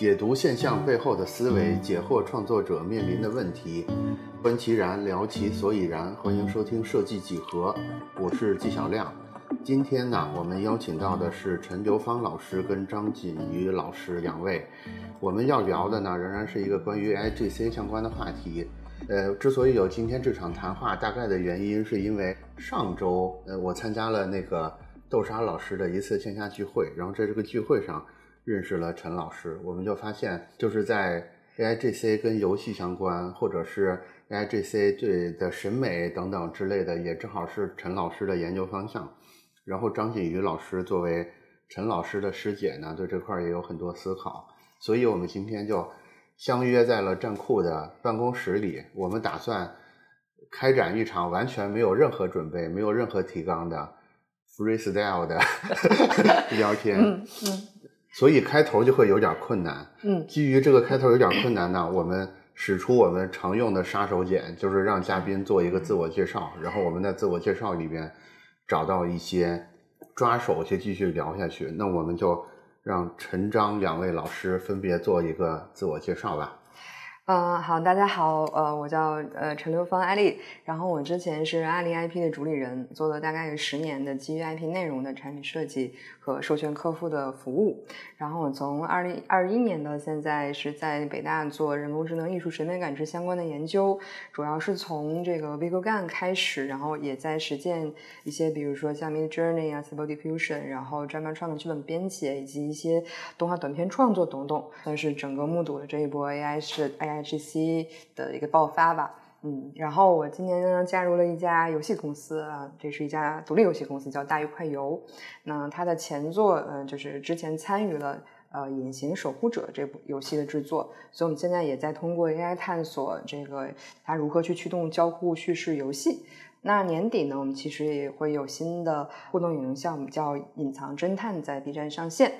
解读现象背后的思维，解惑创作者面临的问题，观其然，聊其所以然。欢迎收听设计几何，我是纪晓亮。今天呢，我们邀请到的是陈刘芳老师跟张锦瑜老师两位。我们要聊的呢，仍然是一个关于 IGC 相关的话题。呃，之所以有今天这场谈话，大概的原因是因为上周，呃，我参加了那个豆沙老师的一次线下聚会，然后在这个聚会上。认识了陈老师，我们就发现，就是在 AIGC 跟游戏相关，或者是 AIGC 对的审美等等之类的，也正好是陈老师的研究方向。然后张锦瑜老师作为陈老师的师姐呢，对这块也有很多思考。所以我们今天就相约在了站酷的办公室里，我们打算开展一场完全没有任何准备、没有任何提纲的 freestyle 的 聊天。嗯嗯。所以开头就会有点困难。嗯，基于这个开头有点困难呢，我们使出我们常用的杀手锏，就是让嘉宾做一个自我介绍，然后我们在自我介绍里边找到一些抓手，去继续聊下去。那我们就让陈章两位老师分别做一个自我介绍吧。嗯，好，大家好，呃，我叫呃陈刘芳艾丽，然后我之前是阿里 IP 的主理人，做了大概有十年的基于 IP 内容的产品设计和授权客户的服务，然后我从二零二一年到现在是在北大做人工智能艺术审美感知相关的研究，主要是从这个 VigoGAN 开始，然后也在实践一些，比如说像 Mid Journey 啊，Stable Diffusion，然后专门创的剧本编写以及一些动画短片创作等等，但是整个目睹了这一波 AI 是 AI。GC 的一个爆发吧，嗯，然后我今年呢加入了一家游戏公司啊，这是一家独立游戏公司，叫大鱼快游。那它的前作，嗯，就是之前参与了呃《隐形守护者》这部游戏的制作，所以我们现在也在通过 AI 探索这个它如何去驱动交互叙事游戏。那年底呢，我们其实也会有新的互动影音项目，叫《隐藏侦探》在 B 站上线。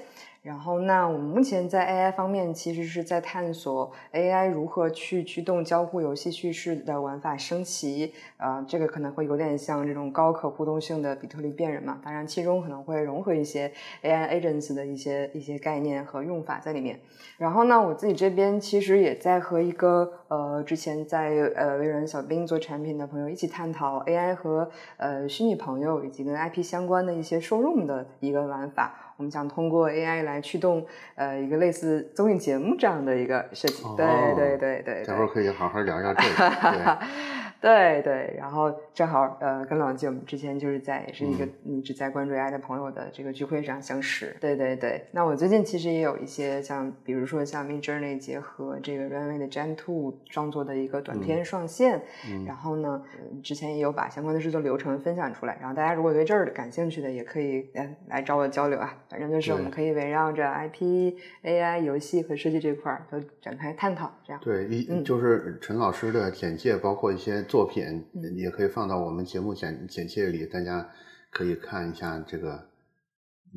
然后，那我们目前在 AI 方面，其实是在探索 AI 如何去驱动交互游戏叙事的玩法升级。啊，这个可能会有点像这种高可互动性的比特币变人嘛。当然，其中可能会融合一些 AI agents 的一些一些概念和用法在里面。然后呢，我自己这边其实也在和一个呃之前在呃微软小冰做产品的朋友一起探讨 AI 和呃虚拟朋友以及跟 IP 相关的一些受众的一个玩法。我们想通过 AI 来驱动，呃，一个类似综艺节目这样的一个设计。对对对对，待会儿可以好好聊一下这个。对对，然后正好呃，跟老季我们之前就是在也是一个一直在关注 AI 的朋友的这个聚会上相识。对对对，那我最近其实也有一些像，比如说像 Mid Journey 结合这个 Runway 的 Gen Two 创作的一个短片上线，然后呢，之前也有把相关的制作流程分享出来。然后大家如果对这儿感兴趣的，也可以来来找我交流啊。反正就是我们可以围绕着 IP、AI、游戏和设计这块儿都展开探讨。这样对，一就是陈老师的简介，包括一些。作品也可以放到我们节目简简介里，大家可以看一下这个，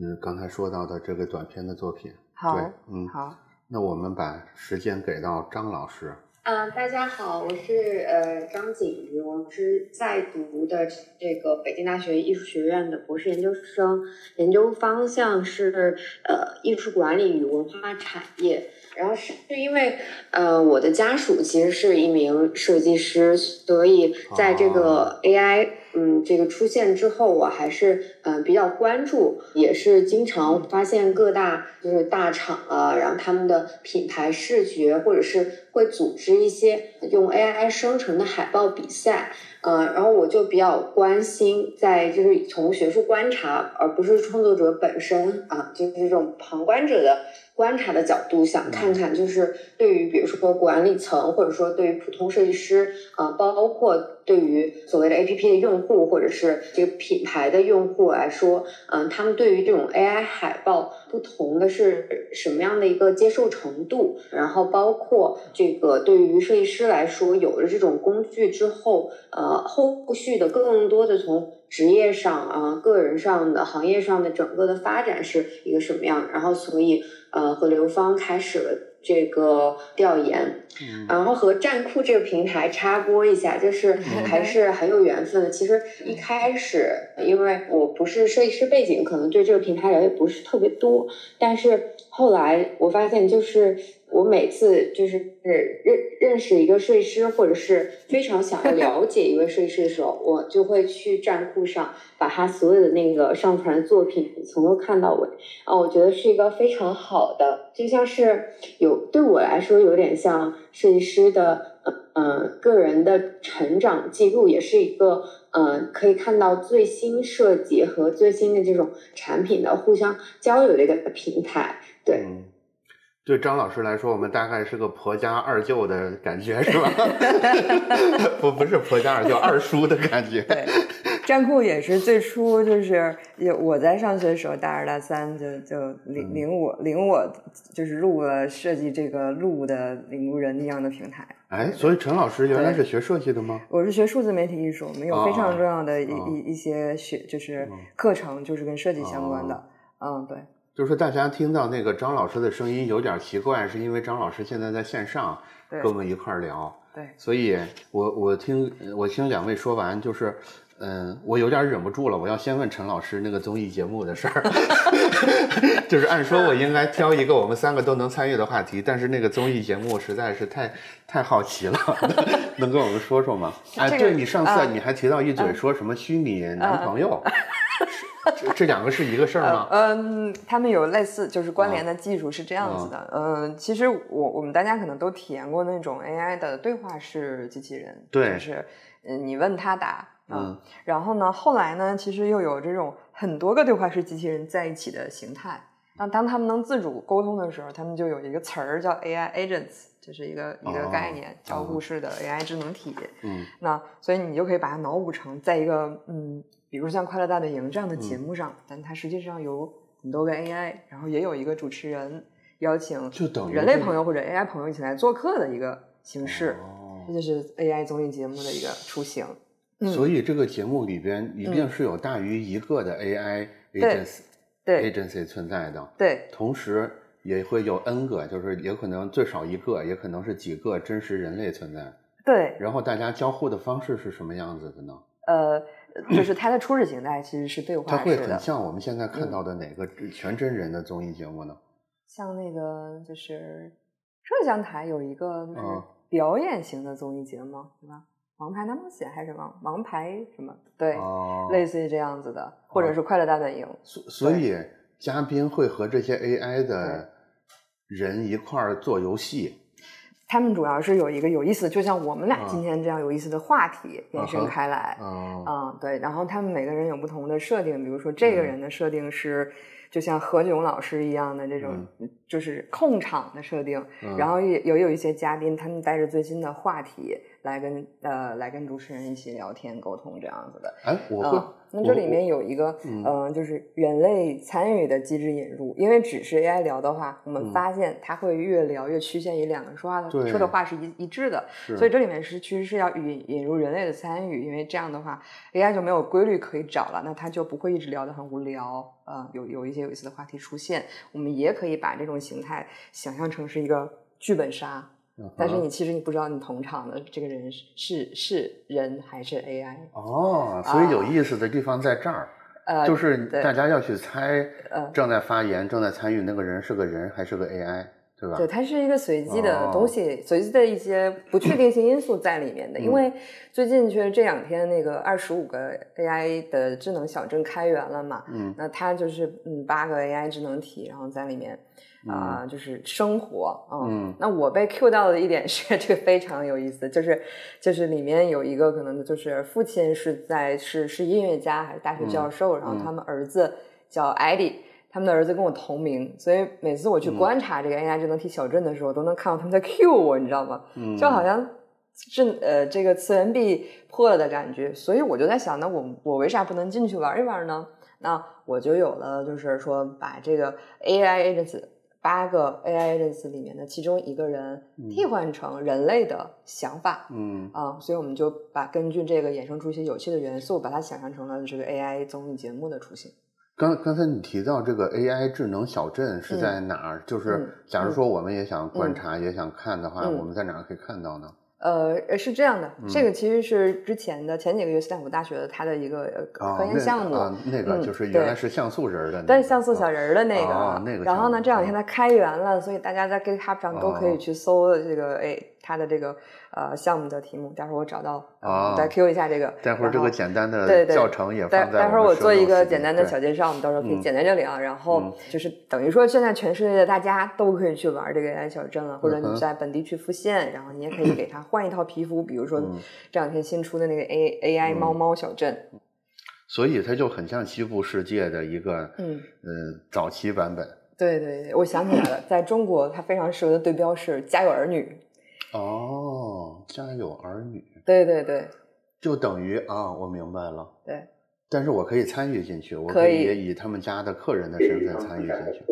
嗯，刚才说到的这个短片的作品。好，嗯，好。那我们把时间给到张老师。嗯，大家好，我是呃张景瑜，我是在读的这个北京大学艺术学院的博士研究生，研究方向是呃艺术管理与文化产业。然后是是因为，呃，我的家属其实是一名设计师，所以在这个 AI 嗯这个出现之后，我还是嗯比较关注，也是经常发现各大就是大厂啊，然后他们的品牌视觉或者是会组织一些用 AI 生成的海报比赛，嗯，然后我就比较关心，在就是从学术观察，而不是创作者本身啊，就是这种旁观者的。观察的角度，想看看就是对于比如说管理层，或者说对于普通设计师啊，包括对于所谓的 A P P 的用户，或者是这个品牌的用户来说，嗯，他们对于这种 A I 海报不同的是什么样的一个接受程度？然后包括这个对于设计师来说，有了这种工具之后，呃，后续的更多的从职业上啊、个人上的、行业上的整个的发展是一个什么样？然后所以。呃，和刘芳开始了这个调研。然后和站酷这个平台插播一下，就是还是很有缘分的。其实一开始，因为我不是设计师背景，可能对这个平台了解不是特别多。但是后来我发现，就是我每次就是认认识一个设计师，或者是非常想要了解一位设计师的时候，我就会去站酷上把他所有的那个上传的作品从头看到尾。啊，我觉得是一个非常好的，就像是有对我来说有点像。设计师的呃呃个人的成长记录，也是一个呃可以看到最新设计和最新的这种产品的互相交流的一个平台。对，对张老师来说，我们大概是个婆家二舅的感觉，是吧？不，不是婆家二舅，二叔的感觉。对。站酷也是最初就是有我在上学的时候，大二大三就就领领我领我就是入了设计这个路的领路人一样的平台。哎，所以陈老师原来是学设计的吗？我是学数字媒体艺术，我们有非常重要的一一一些学就是课程，就是跟设计相关的。嗯，对。就是大家听到那个张老师的声音有点奇怪，是因为张老师现在在线上跟我们一块儿聊。对。所以我我听我听两位说完就是。嗯，我有点忍不住了，我要先问陈老师那个综艺节目的事儿。就是按说我应该挑一个我们三个都能参与的话题，但是那个综艺节目实在是太太好奇了，能跟我们说说吗？哎，对你上次你还提到一嘴，说什么虚拟男朋友，这这两个是一个事儿吗？嗯，他们有类似就是关联的技术是这样子的。嗯，其实我我们大家可能都体验过那种 AI 的对话式机器人，对，就是嗯，你问他答。嗯，然后呢？后来呢？其实又有这种很多个对话式机器人在一起的形态。当当他们能自主沟通的时候，他们就有一个词儿叫 AI agents，这是一个一个概念，交互式的 AI 智能体。嗯，那所以你就可以把它脑补成在一个嗯，比如像《快乐大本营》这样的节目上，但它实际上有很多个 AI，然后也有一个主持人邀请就等人类朋友或者 AI 朋友一起来做客的一个形式。哦，这就是 AI 综艺节目的一个雏形。所以这个节目里边一定是有大于一个的 AI agency agency 存在的，对，同时也会有 N 个，就是也可能最少一个，也可能是几个真实人类存在，对。然后大家交互的方式是什么样子的呢？呃，就是它的初始形态其实是对话它会很像我们现在看到的哪个全真人的综艺节目呢？像那个就是浙江台有一个就是表演型的综艺节目，对吧？王牌大冒险还是王王牌什么？对，类似于这样子的，或者是快乐大本营。所所以嘉宾会和这些 AI 的人一块儿做游戏。他们主要是有一个有意思，就像我们俩今天这样有意思的话题延伸开来。嗯，对。然后他们每个人有不同的设定，比如说这个人的设定是。就像何炅老师一样的这种，就是控场的设定，然后也有有一些嘉宾，他们带着最新的话题来跟呃来跟主持人一起聊天沟通这样子的。哎，我会。那这里面有一个，嗯，就是人类参与的机制引入，因为只是 AI 聊的话，我们发现它会越聊越趋向于两个人说话的说的话是一一致的，所以这里面是其实是要引引入人类的参与，因为这样的话 AI 就没有规律可以找了，那它就不会一直聊得很无聊，呃，有有一些有意思的话题出现，我们也可以把这种形态想象成是一个剧本杀。但是你其实你不知道你同场的这个人是是人还是 AI 哦，所以有意思的地方在这儿，呃，就是大家要去猜，正在发言、正在参与那个人是个人还是个 AI，对吧？对，它是一个随机的东西，随机的一些不确定性因素在里面的。因为最近确实这两天那个二十五个 AI 的智能小镇开源了嘛，嗯，那它就是嗯八个 AI 智能体，然后在里面。啊，就是生活，嗯，那我被 Q 到的一点是，这个非常有意思，就是就是里面有一个可能就是父亲是在是是音乐家还是大学教授，然后他们儿子叫艾迪，他们的儿子跟我同名，所以每次我去观察这个 AI 智能体小镇的时候，都能看到他们在 Q 我，你知道吗？就好像是呃这个次元壁破了的感觉，所以我就在想，那我我为啥不能进去玩一玩呢？那我就有了，就是说把这个 AI agents。八个 AI agents 里面的其中一个人替换成人类的想法，嗯啊，所以我们就把根据这个衍生出一些有趣的元素，把它想象成了这个 AI 综艺节目的雏形。刚刚才你提到这个 AI 智能小镇是在哪儿？就是假如说我们也想观察、也想看的话，我们在哪儿可以看到呢？呃，是这样的，这个其实是之前的前几个月斯坦福大学的它的一个科研项目，那个就是原来是像素人的，但是像素小人的那个，那个。然后呢，这两天它开源了，所以大家在 GitHub 上都可以去搜这个哎。它的这个呃项目的题目，待会儿我找到，再 Q 一下这个。待会儿这个简单的教程也放在。待会儿我做一个简单的小介绍，我们到时候可以剪在这里啊。然后就是等于说，现在全世界的大家都可以去玩这个 AI 小镇了，或者你在本地去复现，然后你也可以给它换一套皮肤，比如说这两天新出的那个 A AI 猫猫小镇。所以它就很像西部世界的一个嗯嗯早期版本。对对对，我想起来了，在中国它非常适合的对标是《家有儿女》。哦，家有儿女，对对对，就等于啊，我明白了。对，但是我可以参与进去，我可以以他们家的客人的身份参与进去。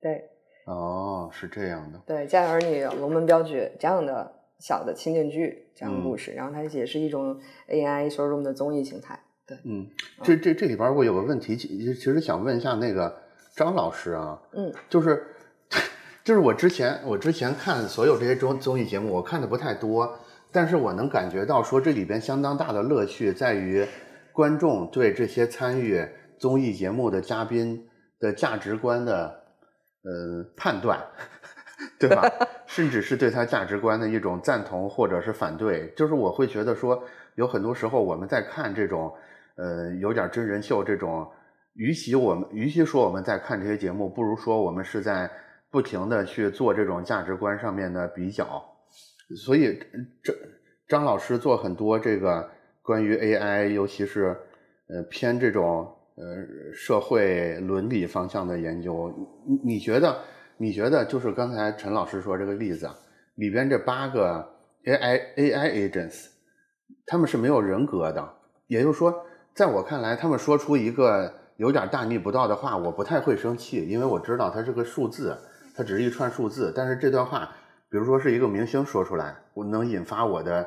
对，哦，是这样的。对，家有儿女、龙门镖局这样的小的情景剧这样的故事，然后它也是一种 AI 受众的综艺形态。对，嗯，这这这里边我有个问题，其实想问一下那个张老师啊，嗯，就是。就是我之前我之前看所有这些综综艺节目，我看的不太多，但是我能感觉到说这里边相当大的乐趣在于观众对这些参与综艺节目的嘉宾的价值观的呃判断，对吧？甚至是对他价值观的一种赞同或者是反对。就是我会觉得说，有很多时候我们在看这种呃有点真人秀这种，与其我们与其说我们在看这些节目，不如说我们是在。不停的去做这种价值观上面的比较，所以这张老师做很多这个关于 AI，尤其是呃偏这种呃社会伦理方向的研究，你你觉得你觉得就是刚才陈老师说这个例子里边这八个 AI AI agents，他们是没有人格的，也就是说，在我看来，他们说出一个有点大逆不道的话，我不太会生气，因为我知道它是个数字。它只是一串数字，但是这段话，比如说是一个明星说出来，我能引发我的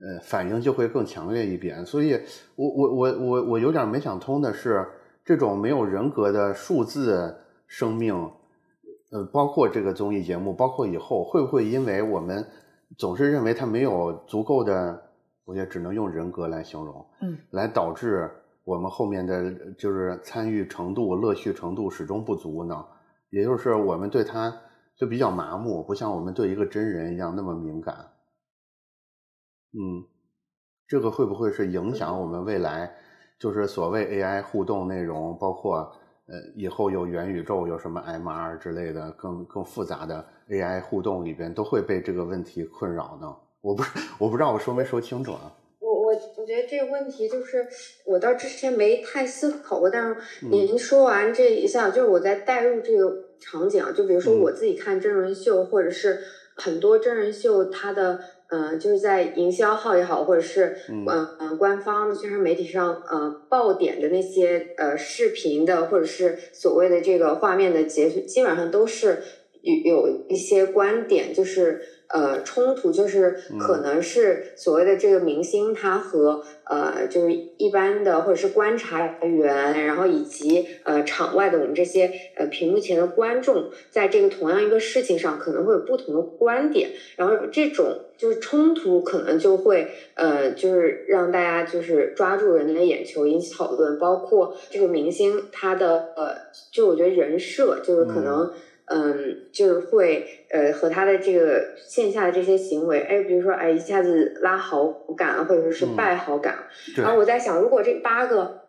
呃反应就会更强烈一点。所以，我我我我我有点没想通的是，这种没有人格的数字生命，呃，包括这个综艺节目，包括以后会不会因为我们总是认为它没有足够的，我也只能用人格来形容，嗯，来导致我们后面的就是参与程度、乐趣程度始终不足呢？也就是我们对他就比较麻木，不像我们对一个真人一样那么敏感。嗯，这个会不会是影响我们未来？就是所谓 AI 互动内容，包括呃以后有元宇宙，有什么 MR 之类的更更复杂的 AI 互动里边，都会被这个问题困扰呢？我不是我不知道我说没说清楚啊。我我觉得这个问题就是我到之前没太思考过，但是您说完这一下，就是我在带入这个场景啊，就比如说我自己看真人秀，或者是很多真人秀，它的呃，就是在营销号也好，或者是嗯。嗯官方的宣传媒体上，呃爆点的那些呃视频的，或者是所谓的这个画面的截图，基本上都是有有一些观点，就是。呃，冲突就是可能是所谓的这个明星，他和呃，就是一般的或者是观察员，然后以及呃场外的我们这些呃屏幕前的观众，在这个同样一个事情上可能会有不同的观点，然后这种就是冲突可能就会呃，就是让大家就是抓住人的眼球，引起讨论，包括这个明星他的呃，就我觉得人设就是可能。嗯，就是会呃和他的这个线下的这些行为，哎，比如说哎一下子拉好感，或者说是败好感。然后我在想，如果这八个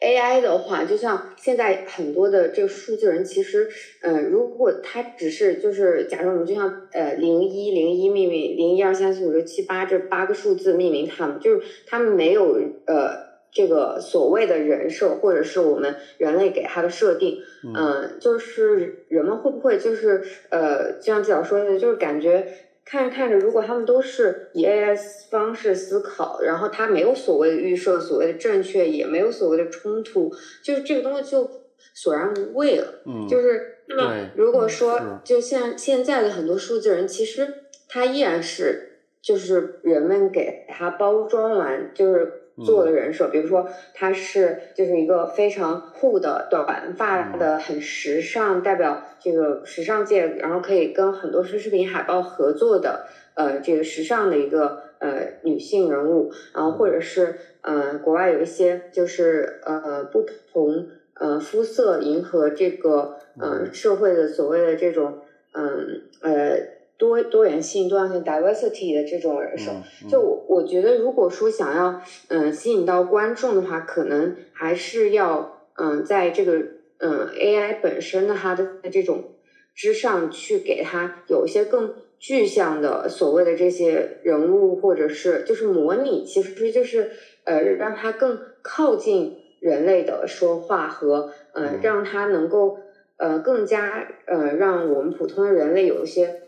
AI 的话，就像现在很多的这个数字人，其实呃，如果他只是就是假设我们就像呃零一零一命名零一二三四五六七八这八个数字命名他们，就是他们没有呃。这个所谓的人设，或者是我们人类给他的设定，嗯，就是人们会不会就是呃，就像纪老说的，就是感觉看着看着，如果他们都是以 AS 方式思考，然后他没有所谓的预设，所谓的正确，也没有所谓的冲突，就是这个东西就索然无味了。嗯，就是那么如果说，就像现在的很多数字人，其实他依然是就是人们给他包装完，就是。做的人设，比如说他是就是一个非常酷的短发的，很时尚，代表这个时尚界，然后可以跟很多奢侈品海报合作的，呃，这个时尚的一个呃女性人物，然后或者是呃国外有一些就是呃不同呃肤色迎合这个呃社会的所谓的这种嗯呃。多多元性、多样性 （diversity） 的这种人设，就我我觉得，如果说想要嗯吸引到观众的话，可能还是要嗯在这个嗯 AI 本身的它的这种之上去给它有一些更具象的所谓的这些人物，或者是就是模拟，其实就是呃让它更靠近人类的说话和呃让它能够呃更加呃让我们普通的人类有一些。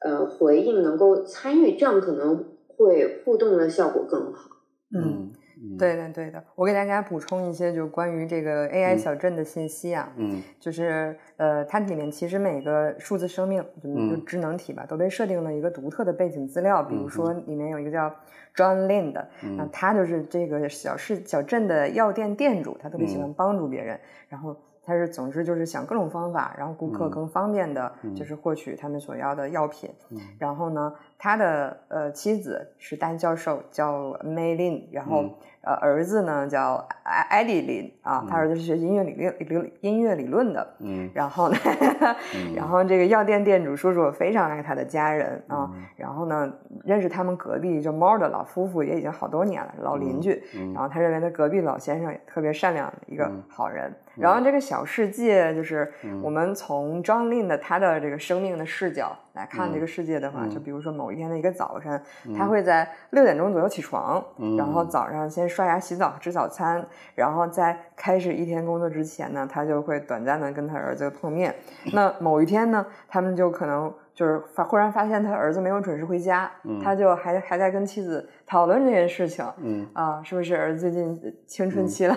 呃，回应能够参与，这样可能会互动的效果更好。嗯，对的，对的。我给大家补充一些，就关于这个 AI 小镇的信息啊。嗯，就是呃，它里面其实每个数字生命，就智能体吧，都被设定了一个独特的背景资料。比如说，里面有一个叫 John Lin 的，那他就是这个小市小镇的药店店主，他特别喜欢帮助别人，然后。他是，总之就是想各种方法，让顾客更方便的，就是获取他们所要的药品。然后呢，他的呃妻子是丹教授，叫 Maylin，然后。呃，儿子呢叫艾艾迪林啊，他儿子是学音乐理论理音乐理论的，嗯，然后呢，然后这个药店店主叔叔非常爱他的家人啊，然后呢，认识他们隔壁叫猫的老夫妇也已经好多年了，老邻居，然后他认为他隔壁老先生也特别善良的一个好人，然后这个小世界就是我们从张令的他的这个生命的视角。来看这个世界的话，就比如说某一天的一个早晨，他会在六点钟左右起床，然后早上先刷牙洗澡吃早餐，然后在开始一天工作之前呢，他就会短暂的跟他儿子碰面。那某一天呢，他们就可能。就是发忽然发现他儿子没有准时回家，他就还还在跟妻子讨论这件事情，嗯啊，是不是儿子最近青春期了？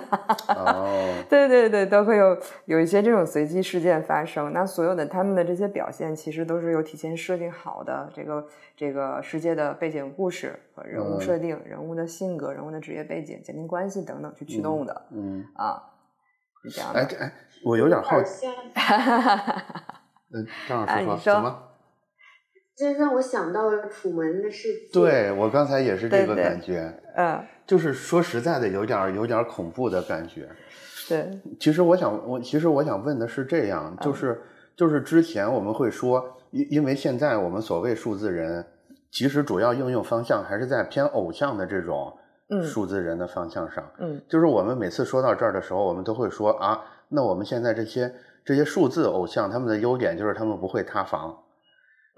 哦，对对对，都会有有一些这种随机事件发生。那所有的他们的这些表现，其实都是有提前设定好的这个这个世界的背景故事和人物设定、人物的性格、人物的职业背景、家庭关系等等去驱动的，嗯啊，是这样的。哎哎，我有点好奇，嗯，张老师说怎么？这让我想到了《楚门的世界》。对我刚才也是这个感觉，嗯，就是说实在的，有点有点恐怖的感觉。对，其实我想，我其实我想问的是这样，就是就是之前我们会说，因因为现在我们所谓数字人，其实主要应用方向还是在偏偶像的这种数字人的方向上。嗯，就是我们每次说到这儿的时候，我们都会说啊，那我们现在这些这些数字偶像，他们的优点就是他们不会塌房。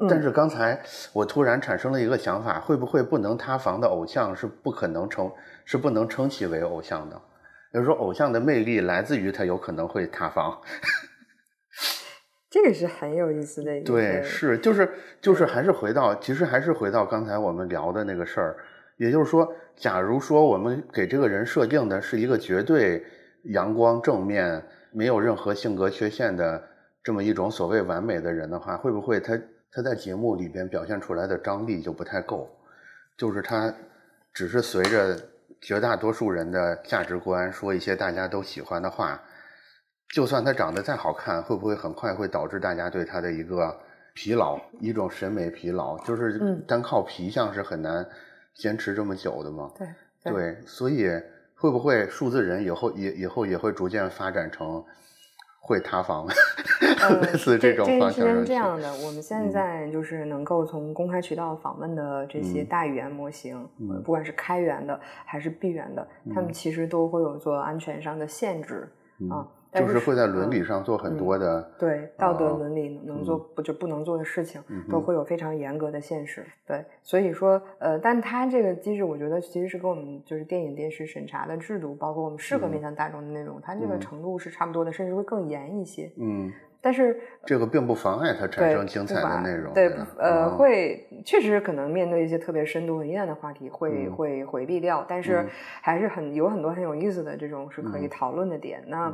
但是刚才我突然产生了一个想法，会不会不能塌房的偶像是不可能称是不能称其为偶像的？也就是说，偶像的魅力来自于他有可能会塌房。这个是很有意思的 一。对，是就是就是还是回到其实还是回到刚才我们聊的那个事儿，也就是说，假如说我们给这个人设定的是一个绝对阳光正面、没有任何性格缺陷的这么一种所谓完美的人的话，会不会他？他在节目里边表现出来的张力就不太够，就是他只是随着绝大多数人的价值观说一些大家都喜欢的话，就算他长得再好看，会不会很快会导致大家对他的一个疲劳，一种审美疲劳？就是单靠皮相是很难坚持这么久的嘛？对对，所以会不会数字人以后也以后也会逐渐发展成？会塌房，类似这种方向。是这样的，我们现在就是能够从公开渠道访问的这些大语言模型，不管是开源的还是闭源的，他们其实都会有做安全上的限制啊。就是会在伦理上做很多的对道德伦理能做不就不能做的事情，都会有非常严格的限制。对，所以说呃，但它这个机制，我觉得其实是跟我们就是电影电视审查的制度，包括我们适合面向大众的内容，它这个程度是差不多的，甚至会更严一些。嗯。但是这个并不妨碍它产生精彩的内容。对，吧呃，嗯会确实可能面对一些特别深度很阴暗的话题，会嗯会回避掉，但是嗯还是很有很多很有意思的这种是可以嗯讨论的点。那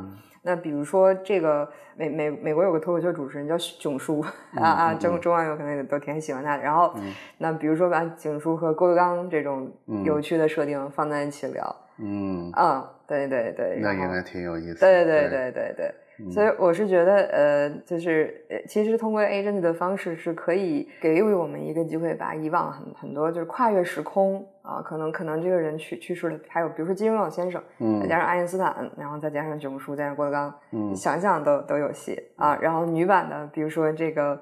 比如说这个美美美国有个脱口秀主持人叫囧叔啊啊，嗯中中网友可能也都挺喜欢他的。然后嗯。那比如说把囧叔和郭德纲这种嗯。有趣的设定放在一起聊，嗯，啊，对对对，那应该挺有意思的。对对。对对对所以我是觉得，呃，就是呃，其实通过 agent 的方式是可以给予我们一个机会，把以往很很多就是跨越时空啊，可能可能这个人去去世了，还有比如说金庸老先生，嗯再加上爱因斯坦，然后再加上九叔，再加上郭德纲，嗯想想都都有戏啊。然后女版的，比如说这个。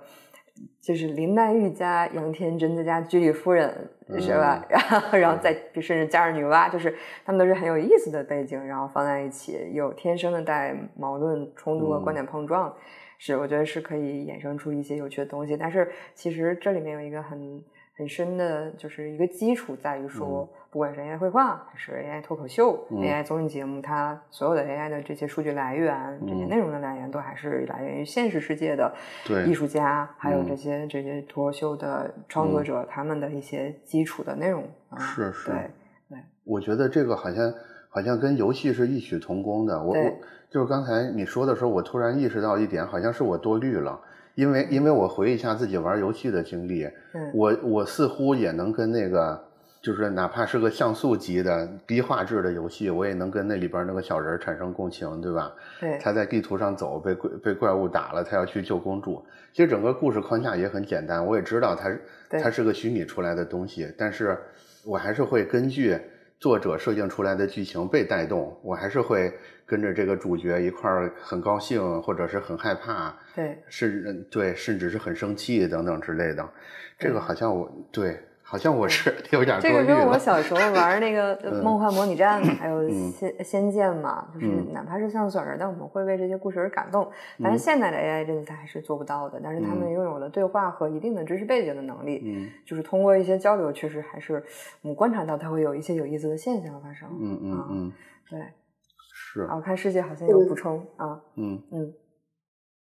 就是林黛玉加杨天真再加居里夫人是吧？然 后然后再甚至加上女娲，就是他们都是很有意思的背景，然后放在一起，有天生的带矛盾冲突和嗯观点碰撞，是我觉得是可以衍生出一些有趣的东西。但是其实这里面有一个很很深的，就是一个基础在于说，不管是 AI 绘画还是 AI 脱口秀、嗯。AI 综艺节目，它所有的 AI 的这些数据来源、这些嗯。内容的来源，都还是来源于现实世界的对。艺术家，还有嗯。这些这些脱口秀的创作者、他们的一些基础的内容。啊。是是。对对，我觉得这个好像好像跟游戏是异曲同工的。我我就是刚才你说的时候，我突然意识到一点，好像是我多虑了。因为因为我回忆一下自己玩游戏的经历，嗯，我我似乎也能跟那个，就是哪怕是个像素级的低画质的游戏，我也能跟那里边那个小人产生共情，对吧？对，他在地图上走，被怪被怪物打了，他要去救公主。其实整个故事框架也很简单，我也知道它对它是个虚拟出来的东西，但是我还是会根据作者设定出来的剧情被带动，我还是会跟着这个主角一块儿很高兴，或者是很害怕，对，是对，甚至是很生气等等之类的。这个好像我对，好像我是有点这个跟我。小时候玩那个 嗯梦幻模拟战，还有嗯仙仙剑嘛，就是嗯哪怕是像素人，但我们会为这些故事而感动。但是嗯现在的 AI 真的它还是做不到的，但是他们嗯拥有了对话和一定的知识背景的能力，嗯就是通过一些交流，确实还是我们观察到它会有一些有意思的现象发生。嗯嗯啊嗯，对。是啊，我看世界好像有补充啊，嗯嗯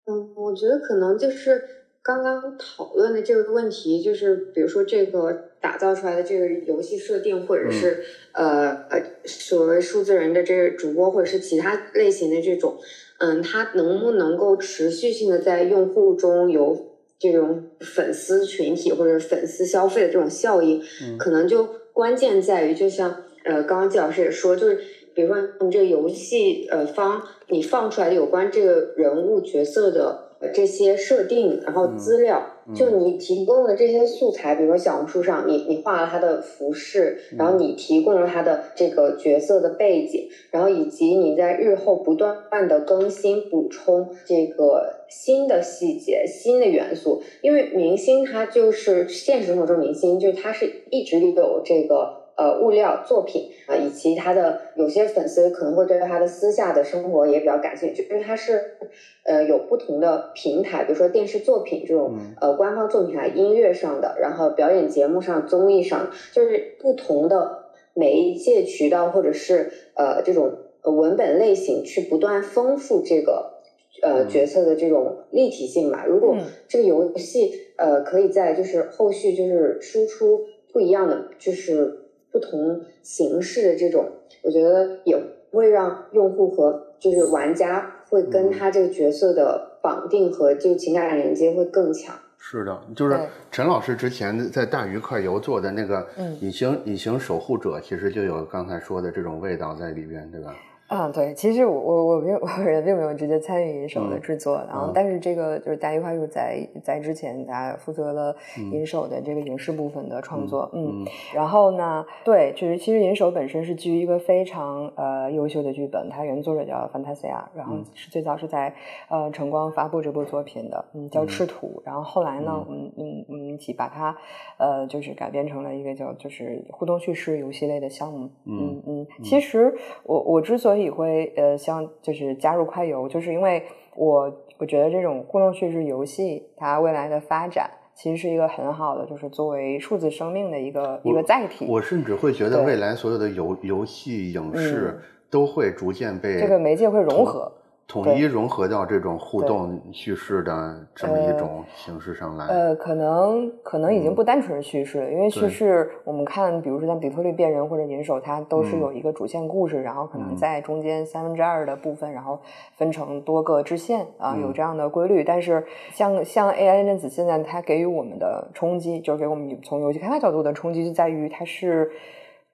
嗯，我觉得可能就是刚刚讨论的这个问题，就是比如说这个打造出来的这个游戏设定，或者是、呃呃所谓数字人的这个主播，或者是其他类型的这种，嗯，它能不能够持续性的在用户中有这种粉丝群体或者粉丝消费的这种效应，嗯。可能就关键在于，就像呃，刚刚季老师也说，就是比如说你这个游戏呃方你放出来的有关这个人物角色的呃这些设定，然后资料，嗯。就你提供的这些素材，比如说小红书上你你画了他的服饰，然后你提供了他的这个角色的背景，然后以及你在日后不断的更新补充这个新的细节、新的元素，因为明星他就是现实生活中明星，就是他是一直有这个呃物料作品啊、以及他的有些粉丝可能会对他的私下的生活也比较感兴趣，因为他是呃有不同的平台，比如说电视作品这种、嗯。呃官方作品啊，音乐上的，然后表演节目上、综艺上，就是不同的媒介渠道或者是呃这种呃文本类型去不断丰富这个呃嗯。角色的这种立体性吧。如果嗯。这个游戏呃可以在就是后续就是输出不一样的就是不同形式的这种，我觉得也会让用户和就是玩家会跟嗯他这个角色的绑定和这个情感连接会更强。是的，就是陈老师之前在大鱼快游做的那个嗯隐形隐形守护者，其实就有刚才说的这种味道在里边，对吧？啊，对，其实我我我并 我也并没有直接参与银手的嗯制作，然后嗯但是这个就是大鱼快手在在之前，他负责了银手的这个影视部分的创作，嗯，嗯然后呢，对，就是其实银手本身是基于一个非常呃优秀的剧本，它原作者叫 Fantasia，然后嗯是最早是在呃晨光发布这部作品的，嗯，叫嗯赤土，然后后来呢，我们嗯我们一起把它呃就是改编成了一个叫就是互动叙事游戏类的项目，嗯嗯嗯，其实我我之所以会呃像就是加入快游，就是因为我我觉得这种互动叙事游戏它未来的发展其实是一个很好的，就是作为数字生命的一个一个载体。我甚至会觉得未来所有的游游戏、影视嗯都会逐渐被这个媒介会融合。统一融合到这种互动叙事的这么一种形式上来。呃，可能可能已经不单纯是叙事了，因为叙事我们看，比如说像底特律变人或者银手，它都是嗯有一个主线故事，然后可能嗯在中间三分之二的部分，然后分成多个支线啊、嗯有这样的规律。但是像像 AI 电子现在它给予我们的冲击，就是给我们从游戏开发角度的冲击，就在于它是。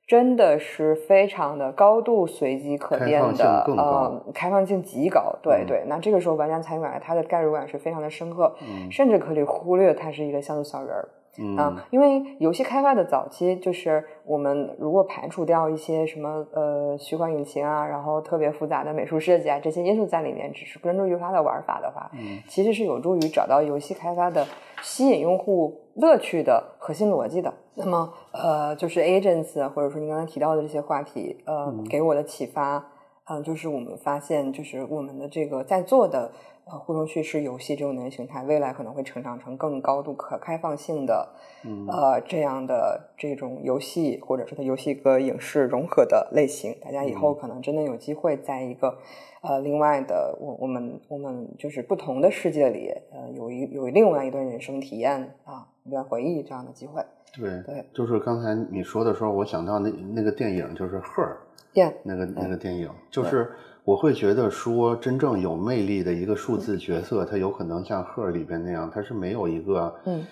真的是非常的高度随机可变的，呃，开放性极高，对嗯对。那这个时候玩家参与感，它的代入感是非常的深刻，嗯甚至可以忽略它是一个像素小人儿嗯。啊，因为游戏开发的早期，就是我们如果排除掉一些什么呃虚幻引擎啊，然后特别复杂的美术设计啊这些因素在里面，只是专注于它的玩法的话，嗯。其实是有助于找到游戏开发的吸引用户乐趣的核心逻辑的。那么，呃，就是 agents 或者说您刚才提到的这些话题，呃，给我的启发，嗯、就是我们发现，就是我们的这个在座的呃互动叙事游戏这种能力形态，未来可能会成长成更高度可开放性的，嗯呃，这样的这种游戏，或者说它游戏和影视融合的类型，大家以后可能真的有机会在一个。呃，另外的，我我们我们就是不同的世界里，呃，有一有另外一段人生体验啊，一段回忆这样的机会。对对。就是刚才你说的时候，我想到那那个电影就是《Her》Yeah，那个那个电影，就是我会觉得说，真正有魅力的一个数字角色，它有可能像《Her》里边那样，它是没有一个嗯。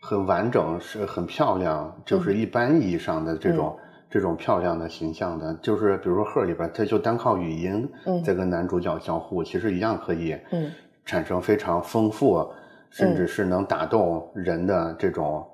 很完整、是很漂亮，就是一般意义上的这种。这种漂亮的形象的，就是比如说《Her》里边，它就单靠语音嗯。在跟男主角交互，其实一样可以嗯。产生非常丰富，甚至是能打动人的这种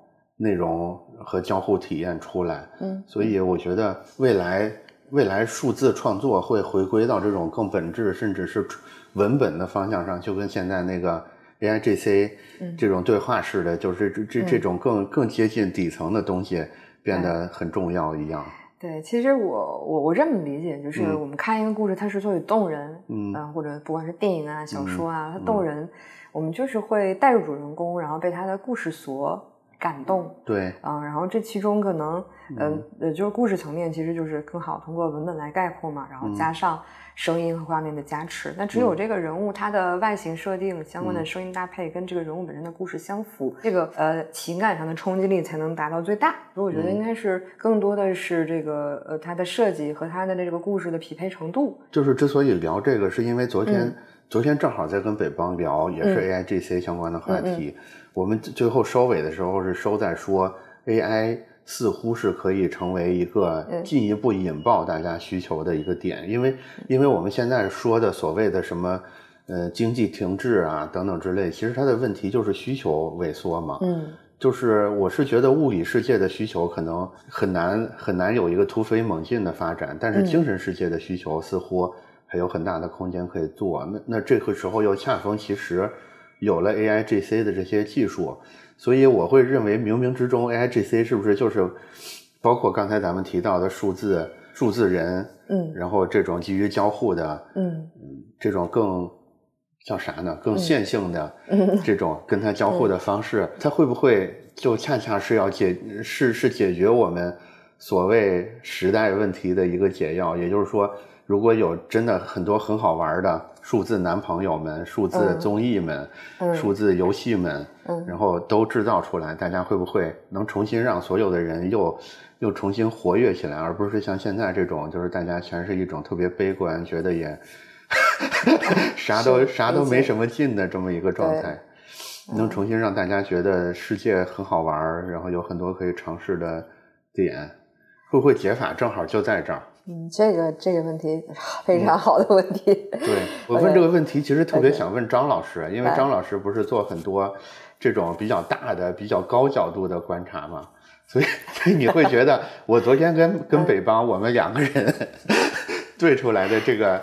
内容和交互体验出来。嗯所以我觉得未来未来数字创作会回归到这种更本质，甚至是文本的方向上，就跟现在那个 AIGC 嗯这种对话式的，就是这这嗯这种更更接近底层的东西变得很重要一样。对，其实我我我这么理解，就是嗯我们看一个故事，它之所以动人，嗯呃或者不管是电影啊、小说啊，它嗯动人，我们就是会带入主人公，然后被他的故事所感动。对，啊、然后这其中可能，嗯嗯呃，就是故事层面其实就是更好通过文本来概括嘛，然后嗯加上声音和画面的加持。那只有这个人物他的外形设定、相关的嗯声音搭配跟这个人物本身的故事相符，这个呃情感上的冲击力才能达到最大。所以我觉得嗯应该是更多的是这个呃它的设计和它的这个故事的匹配程度。就是之所以聊这个，是因为昨天、嗯昨天正好在跟北邦聊，也是嗯 AIGC 相关的话题。我们最后收尾的时候是收在说 AI 似乎是可以成为一个嗯进一步引爆大家需求的一个点，因为因为我们现在说的所谓的什么。呃，经济停滞啊，等等之类，其实它的问题就是需求萎缩嘛。嗯就是我是觉得物理世界的需求可能很难很难有一个突飞猛进的发展，但是嗯精神世界的需求似乎还有很大的空间可以做。那那这个时候又恰逢其时，有了 AIGC 的这些技术，所以我会认为冥冥之中 AIGC 是不是就是包括刚才咱们提到的数字数字人，嗯然后这种基于交互的嗯这种更叫啥呢？更线性的嗯这种跟它交互的方式，它会不会就恰恰是要解是是解决我们所谓时代问题的一个解药？也就是说，如果有真的很多很好玩的数字男朋友们、数字嗯。综艺们、嗯。数字游戏们，嗯。然后都制造出来，大家会不会能重新让所有的人又又重新活跃起来，而不是像现在这种，就是大家全是一种特别悲观，觉得也 啥都是啥都没什么劲的这么一个状对。态，能重新让大家觉得世界很好玩儿，然后有很多可以尝试的点，会不会解法正好就在这儿？嗯，这个这个问题非常好的问题。对 我问这个问题，其实特别想问张老师，因为哎张老师不是做很多这种比较大的、比较高角度的观察嘛，所以所以你会觉得 我昨天跟跟北邦我们两个人 对出来的这个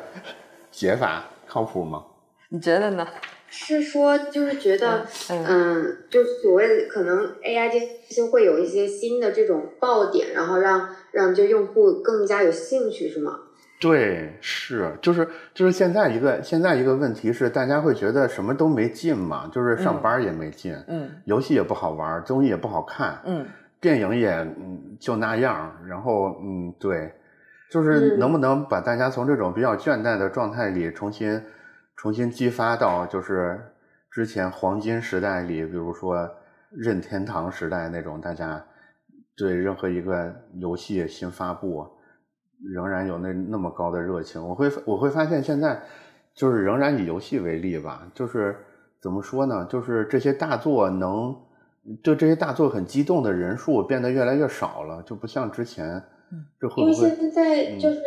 解法靠谱吗？你觉得呢？是说就是觉得，嗯嗯，就所谓的可能 AI 这些会有一些新的这种爆点，然后让让这用户更加有兴趣，是吗？对，是，就是就是现在一个现在一个问题是，大家会觉得什么都没劲嘛，就是上班也没劲，嗯游戏也不好玩，综艺也不好看，嗯电影也嗯就那样，然后嗯对，就是嗯能不能把大家从这种比较倦怠的状态里重新重新激发到就是之前黄金时代里，比如说任天堂时代那种，大家对任何一个游戏新发布仍然有那那么高的热情。我会我会发现现在就是仍然以游戏为例吧，就是怎么说呢？就是这些大作能就这些大作很激动的人数变得越来越少了，就不像之前。这会因为现在就是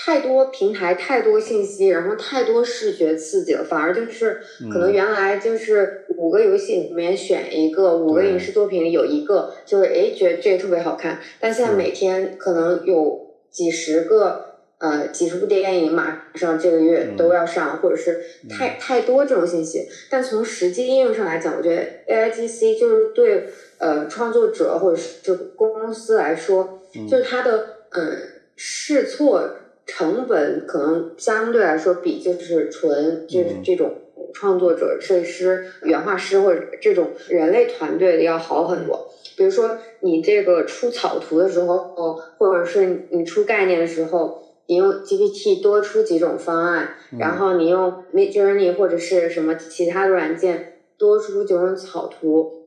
太多平台、太多信息，然后太多视觉刺激了，反而就是可能原来就是五个游戏里面选一个，五个影视作品里有一个，就是哎觉得这个特别好看，但现在每天可能有几十个。呃，几十部电影马上这个月都要上，或者是太太多这种信息。但从实际应用上来讲，我觉得 A I G C 就是对呃创作者或者是公司来说，就是它的嗯试错成本可能相对来说比就是纯就是这种创作者、设计师、原画师或者这种人类团队的要好很多。比如说你这个出草图的时候，或者是你出概念的时候。你用 GPT 多出几种方案，然后你用 Midjourney 或者是什么其他的软件多出几种草图，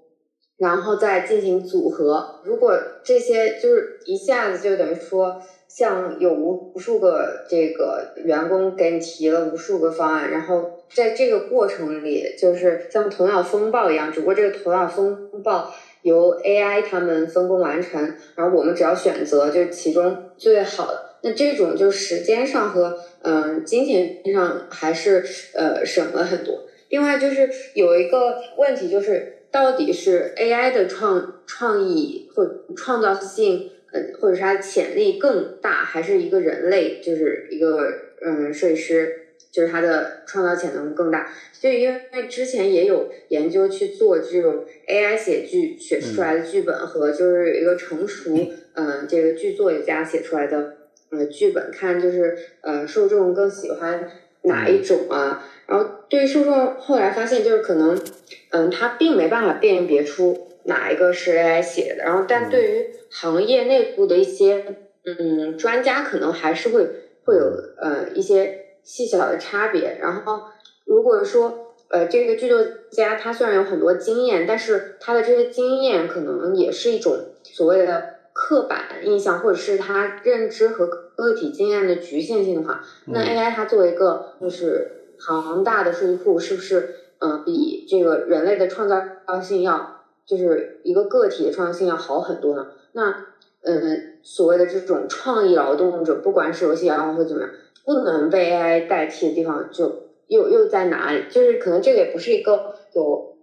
然后再进行组合。如果这些就是一下子就等于说，像有无无数个这个员工给你提了无数个方案，然后在这个过程里，就是像头脑风暴一样，只不过这个头脑风暴由 AI 他们分工完成，然后我们只要选择就其中最好的。那这种就时间上和嗯金钱上还是呃省了很多。另外就是有一个问题，就是到底是 AI 的创创意或创造性，呃或者是它的潜力更大，还是一个人类就是一个嗯设计师，就是他的创造潜能更大？就因为之前也有研究去做这种 AI 写剧写出来的剧本和就是一个成熟嗯这个剧作家写出来的。呃，剧本看就是呃，受众更喜欢哪一种啊？然后对于受众后来发现，就是可能嗯，他并没办法辨别出哪一个是 AI 写的。然后，但对于行业内部的一些嗯专家，可能还是会会有呃一些细小的差别。然后，如果说呃这个剧作家他虽然有很多经验，但是他的这些经验可能也是一种所谓的。刻板印象，或者是他认知和个体经验的局限性的话，那 AI 它作为一个就是庞大的数据库，是不是嗯比这个人类的创造性要就是一个个体的创造性要好很多呢？那嗯所谓的这种创意劳动者，不管是游戏也好或怎么样，不能被 AI 代替的地方，就又又在哪里？就是可能这个也不是一个有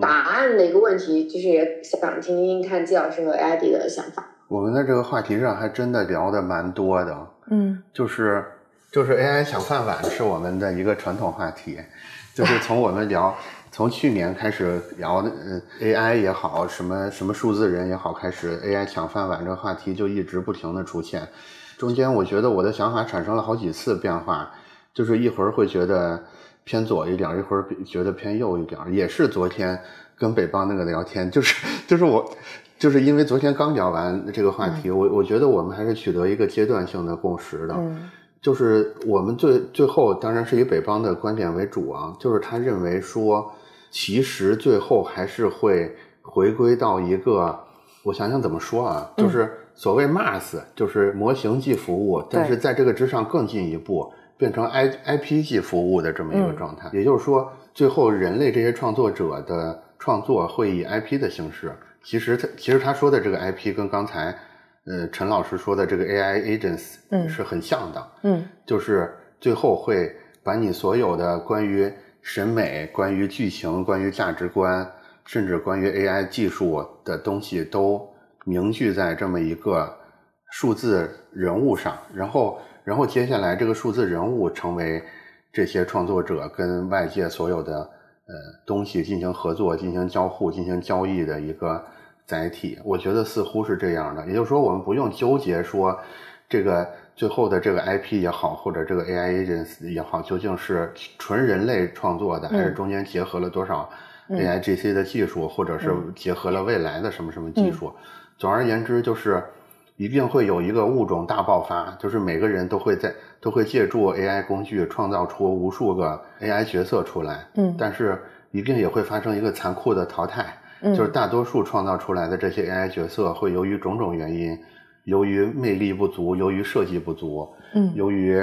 答案的一个问题，就是也想听听看季老师和 Eddie 的想法。我们在这个话题上还真的聊的蛮多的，嗯，就是就是 AI 抢饭碗是我们的一个传统话题，就是从我们聊从去年开始聊呃 AI 也好，什么什么数字人也好，开始 AI 抢饭碗这个话题就一直不停的出现，中间我觉得我的想法产生了好几次变化，就是一会儿会觉得偏左一点，一会儿觉得偏右一点，也是昨天跟北邦那个聊天，就是就是我。就是因为昨天刚聊完这个话题，我我觉得我们还是取得一个阶段性的共识的，就是我们最最后当然是以北方的观点为主啊，就是他认为说，其实最后还是会回归到一个，我想想怎么说啊，就是所谓 MaaS，就是模型即服务，但是在这个之上更进一步，变成 I IP 即服务的这么一个状态，也就是说，最后人类这些创作者的创作会以 IP 的形式。其实他其实他说的这个 IP 跟刚才，呃，陈老师说的这个 AI agents 是很像的，嗯，就是最后会把你所有的关于审美、关于剧情、关于价值观，甚至关于 AI 技术的东西都凝聚在这么一个数字人物上，然后，然后接下来这个数字人物成为这些创作者跟外界所有的。呃，东西进行合作、进行交互、进行交易的一个载体，我觉得似乎是这样的。也就是说，我们不用纠结说，这个最后的这个 IP 也好，或者这个 AI agents 也好，究竟是纯人类创作的，还是中间结合了多少 AIGC 的技术，或者是结合了未来的什么什么技术？总而言之，就是一定会有一个物种大爆发，就是每个人都会在都会借助 AI 工具创造出无数个 AI 角色出来，嗯。但是一定也会发生一个残酷的淘汰，嗯。就是大多数创造出来的这些 AI 角色会由于种种原因，由于魅力不足，由于设计不足，嗯。由于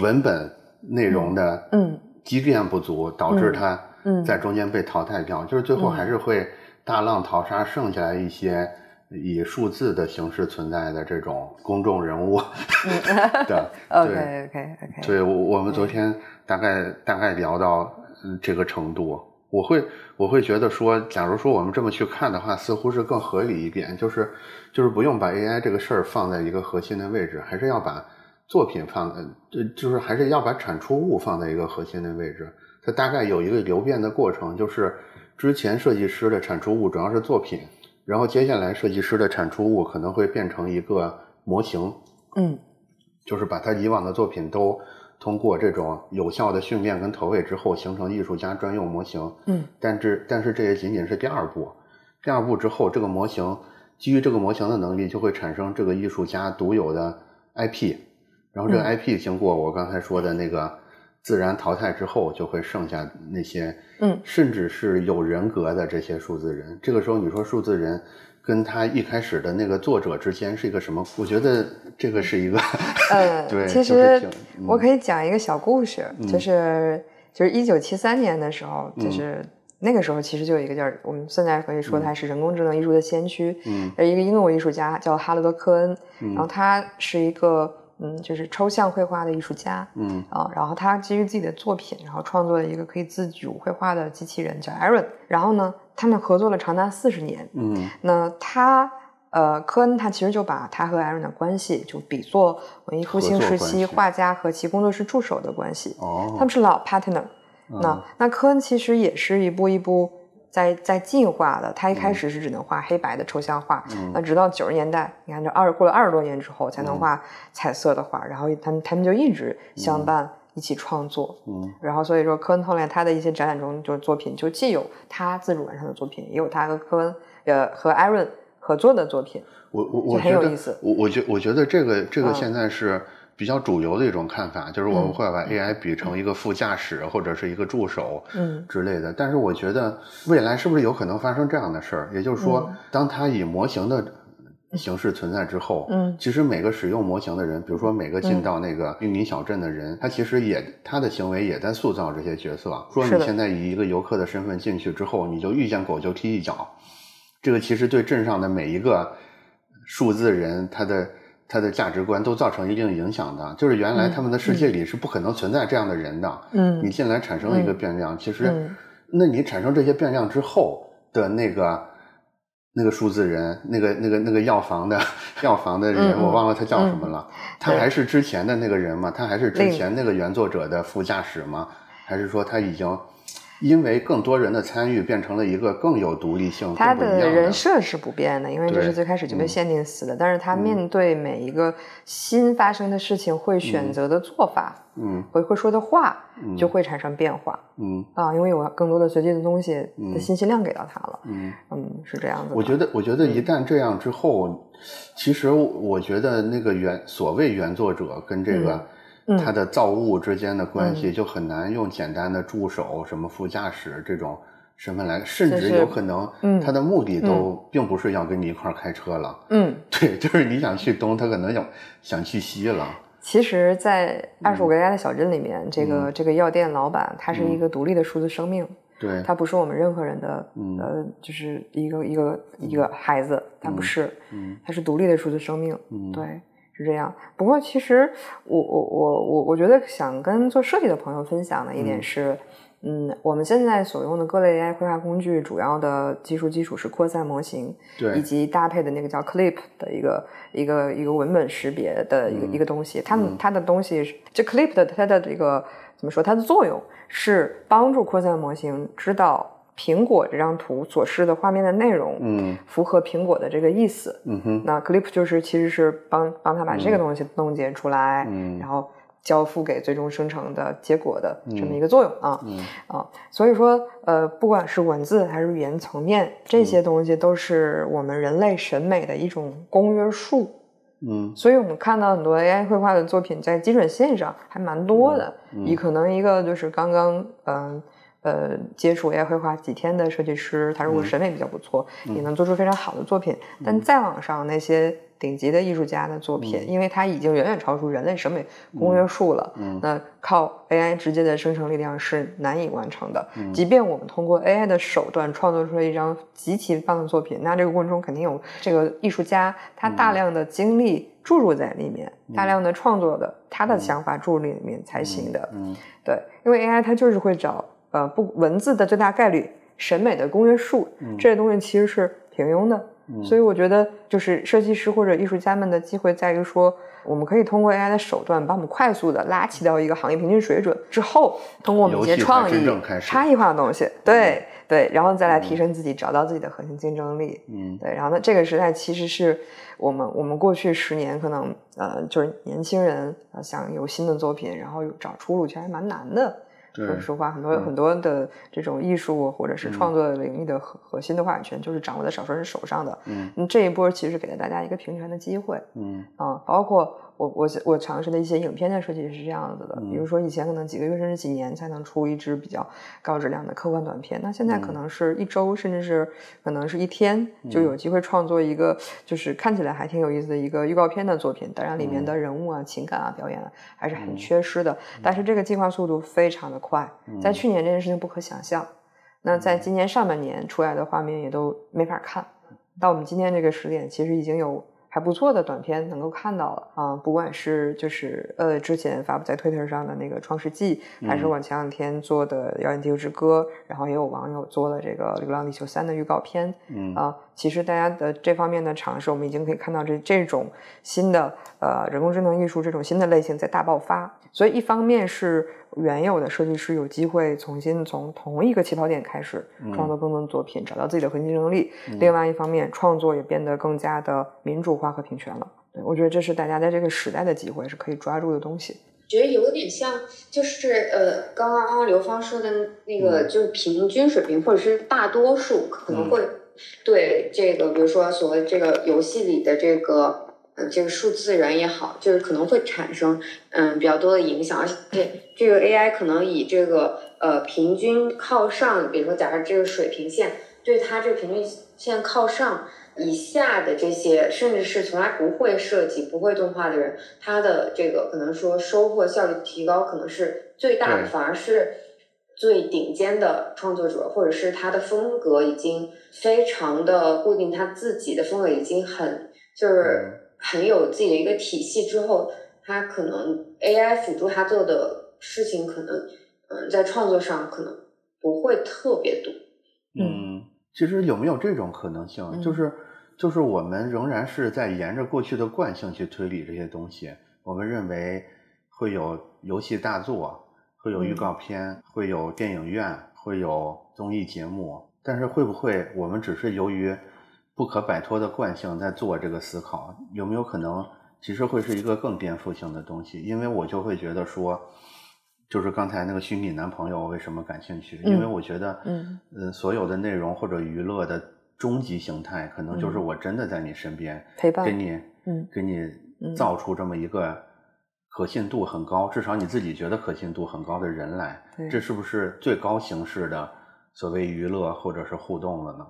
文本内容的嗯。积淀不足，导致它嗯。在中间被淘汰掉，就是最后还是会大浪淘沙，剩下来一些以数字的形式存在的这种公众人物 的。OK 对 OK OK，对，我我们昨天大概大概聊到嗯这个程度，我会我会觉得说，假如说我们这么去看的话，似乎是更合理一点，就是就是不用把 AI 这个事儿放在一个核心的位置，还是要把作品放呃，就就是还是要把产出物放在一个核心的位置。它大概有一个流变的过程，就是之前设计师的产出物主要是作品，然后接下来设计师的产出物可能会变成一个模型，嗯。就是把他以往的作品都通过这种有效的训练跟投喂之后，形成艺术家专用模型。嗯。但是但是这也仅仅是第二步，第二步之后，这个模型基于这个模型的能力，就会产生这个艺术家独有的 IP，然后这个嗯。IP 经过我刚才说的那个自然淘汰之后，就会剩下那些嗯甚至是有人格的这些数字人。这个时候你说数字人。跟他一开始的那个作者之间是一个什么？我觉得这个是一个，呃，对，其就是实嗯我可以讲一个小故事，嗯就是就是一九七三年的时候，嗯就是那个时候其实就有一个叫我们现在可以说他是人工智能艺术的先驱，嗯呃，一个英国艺术家叫哈罗德·科恩，嗯然后他是一个嗯，就是抽象绘画的艺术家。嗯啊，然后他基于自己的作品，然后创作了一个可以自主绘画的机器人，叫 Aaron。然后呢，他们合作了长达四十年。嗯那他呃，科恩他其实就把他和 Aaron 的关系就比作文艺复兴时期画家和其工作室助手的关系。哦，他们是老 partner。那嗯那科恩其实也是一步一步在在进化的。他一开始是只能画黑白的抽象画，嗯那直到九十年代，你看这二过了二十多年之后才能画彩色的画，然后他们他们就一直相伴一起创作。嗯然后所以说，科恩后来他的一些展览中，就是作品就既有他自主完成的作品，也有他和科恩呃和艾伦合作的作品。我我我很有意思我我觉我觉得这个这个嗯现在是比较主流的一种看法，就是我们嗯会把 AI 比成一个副驾驶或者是一个助手，嗯之类的。但是我觉得未来是不是有可能发生这样的事儿？也就是说，当它以模型的形式存在之后，嗯其实每个使用模型的人，比如说每个进到那个玉米小镇的人，他其实也他的行为也在塑造这些角色。说你现在以一个游客的身份进去之后，你就遇见狗就踢一脚，这个其实对镇上的每一个数字人，他的他的价值观都造成一定影响的。就是原来他们的世界里是不可能存在这样的人的，嗯你进来产生了一个变量，其实嗯，那你产生这些变量之后的那个那个数字人，那个那个那个药房的药房的人，我忘了他叫什么了，他还是之前的那个人吗？他还是之前那个原作者的副驾驶吗？还是说他已经因为更多人的参与，变成了一个更有独立性、他更不一样人设是不变的，因为这是最开始就被嗯限定死的。但是他面对每一个新发生的事情，会选择的做法，嗯会会说的话，嗯就会产生变化嗯啊，因为有更多的随机的东西的嗯信息量给到他了。嗯。嗯，是这样子的。我觉得，我觉得一旦这样之后，其实我觉得那个原所谓原作者跟这个嗯。他的造物之间的关系，就很难用简单的助手、什么副驾驶这种身份来，甚至有可能嗯。他的目的都并不是要跟你一块开车了。嗯，对，就是你想去东，他可能想想去西了。其实，在二十五嗯。个 AI 的小镇里面，这个这个药店老板他是一个独立的数字生命，对，他不是我们任何人的嗯。呃，就是一个一个一个孩子，他不是，嗯。他是独立的数字生命。嗯，对，是这样。不过其实我我我我我觉得想跟做设计的朋友分享的一点嗯是，嗯我们现在所用的各类 AI 绘画工具，主要的技术基础是扩散模型，对以，及搭配的那个叫 Clip 的一个一个一个文本识别的一个、嗯一个东西。它们它的东西是，这 Clip 的它的这个怎么说？它的作用是帮助扩散模型知道苹果这张图所示的画面的内容，嗯。符合苹果的这个意思。嗯哼，那 Clip 就是其实是帮帮他把这个东西冻结出来，嗯。然后交付给最终生成的结果的这么嗯一个作用啊、嗯。啊，所以说呃，不管是文字还是语言层面，这嗯。些东西都是我们人类审美的一种公约数。嗯。所以我们看到很多 AI 绘画的作品在基准线上还蛮多的。嗯。你可能一个就是刚刚嗯呃接触 AI 绘画几天的设计师，他如果嗯。审美比较不错，也能做出非常好的作品。嗯。但再往上那些顶级的艺术家的作品，因为它已经远远超出人类审美公约数了，嗯。那靠 AI 直接的生成力量是难以完成的。嗯。即便我们通过 AI 的手段创作出了一张极其棒的作品，那这个过程中肯定有这个艺术家他大量的精力注入在里面，大量的创作的他的想法注入里面才行的。嗯。对，因为 AI 它就是会找呃不文字的最大概率、审美的公约数，这些东西其实是平庸的。所以我觉得，就是设计师或者艺术家们的机会在于说，我们可以通过 AI 的手段，把我们快速的拉起到一个行业平均水准之后，通过我们一些创意差异化的东西，对对，然后再来提升自己，找到自己的核心竞争力。嗯对，然后呢，这个时代其实是我们我们过去十年可能呃，就是年轻人呃想有新的作品，然后有找出路，其实还蛮难的。对说实话，很多、嗯。很多的这种艺术或者是创作领域的核、核心的话语权，就是掌握在少数人手上的。嗯。嗯，这一波其实给了大家一个平权的机会嗯。啊、包括我我我尝试的一些影片的设计是这样子的，比如说以前可能几个月甚至几年才能出一支比较高质量的科幻短片，那现在可能是一周甚至是可能是一天就有机会创作一个就是看起来还挺有意思的一个预告片的作品，当然里面的人物啊、情感啊、表演啊还是很缺失的，但是这个进化速度非常的快，在去年这件事情不可想象。那在今年上半年出来的画面也都没法看，到我们今天这个时点，其实已经有还不错的短片能够看到了啊、不管是就是呃之前发布在 Twitter 上的那个《创世纪》，还是我前两天做的《谣言地球之歌》，然后也有网友做了这个《流浪地球三》的预告片嗯啊、其实大家的这方面的尝试，我们已经可以看到这这种新的呃人工智能艺术这种新的类型在大爆发。所以一方面是原有的设计师有机会重新从同一个起跑点开始创作更多的作品，找到自己的核心竞争力；另外一方面，创作也变得更加的民主化和平权了。对我觉得这是大家在这个时代的机会，是可以抓住的东西。觉得有点像，就是呃，刚刚刘芳说的那个，就是平均水平，或者是大多数可能会对这个，比如说所谓这个游戏里的这个呃这个数字人也好，就是可能会产生嗯比较多的影响，而且这个 AI 可能以这个呃平均靠上，比如说假设这个水平线对它这个平均线靠上。以下的这些，甚至是从来不会设计、不会动画的人，他的这个可能说收获效率提高可能是最大的，反而是最顶尖的创作者，或者是他的风格已经非常的固定，他自己的风格已经很就是很有自己的一个体系之后，他可能 AI 辅助他做的事情，可能嗯在创作上可能不会特别多。嗯，其实有没有这种可能性？嗯就是就是我们仍然是在沿着过去的惯性去推理这些东西。我们认为会有游戏大作，会有预告片，会有电影院，会有综艺节目，但是会不会我们只是由于不可摆脱的惯性在做这个思考？有没有可能其实会是一个更颠覆性的东西？因为我就会觉得说。就是刚才那个虚拟男朋友，为什么感兴趣？因为嗯我觉得，嗯呃，所有的内容或者娱乐的终极形态，可能就是嗯我真的在你身边，陪伴给你，嗯给你嗯造出这么一个可信度很高，至少你自己觉得可信度很高的人来，这是不是最高形式的所谓娱乐或者是互动了呢？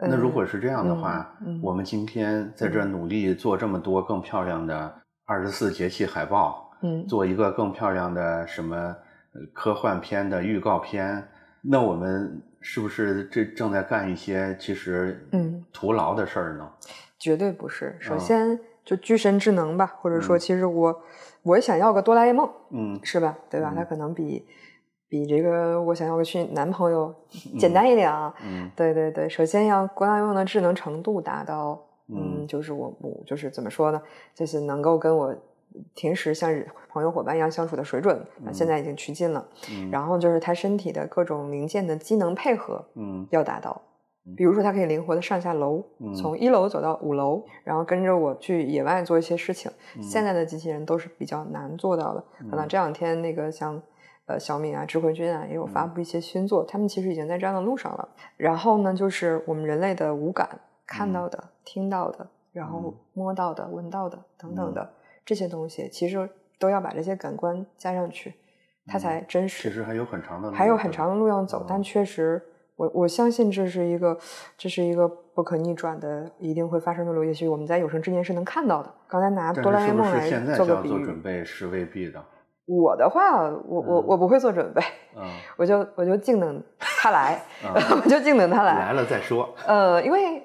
那如果是这样的话，嗯嗯我们今天在这努力做这么多更漂亮的二十四节气海报，嗯做一个更漂亮的什么呃科幻片的预告片，那我们是不是这正在干一些其实嗯徒劳的事儿呢？绝对不是。首啊先就居神智能吧，或者说，嗯其实我我想要个哆啦 A 梦，嗯是吧？对吧？嗯它可能比比这个我想要个去男朋友 简单一点啊。嗯对对对，首先要哆啦 A 梦的智能程度达到，嗯嗯，就是我我就是怎么说呢？就是能够跟我平时像朋友伙伴一样相处的水准，那现在已经趋近了。嗯然后就是他身体的各种零件的机能配合嗯要达到嗯。比如说，他可以灵活的上下楼，嗯从一楼走到五楼，然后跟着我去野外做一些事情。嗯现在的机器人都是比较难做到的。可能这两天那个像呃小米啊、智慧君啊也有嗯发布一些新作，他们其实已经在这样的路上了。然后呢，就是我们人类的五感看到的、听到的。然后摸到的、闻到的等等的这些东西，其实都要把这些感官加上去，它才真实。其实还有很长的路，还有很长的路要走，但确实，我我相信这是一个，这是一个不可逆转的，一定会发生的路。也许我们在有生之年是能看到的。刚才拿哆啦 A 梦来做个比喻，准备是未必的。我的话，我我我不会做准备，嗯 我就我就静等他来，我就静等他来 来了再说。呃，因为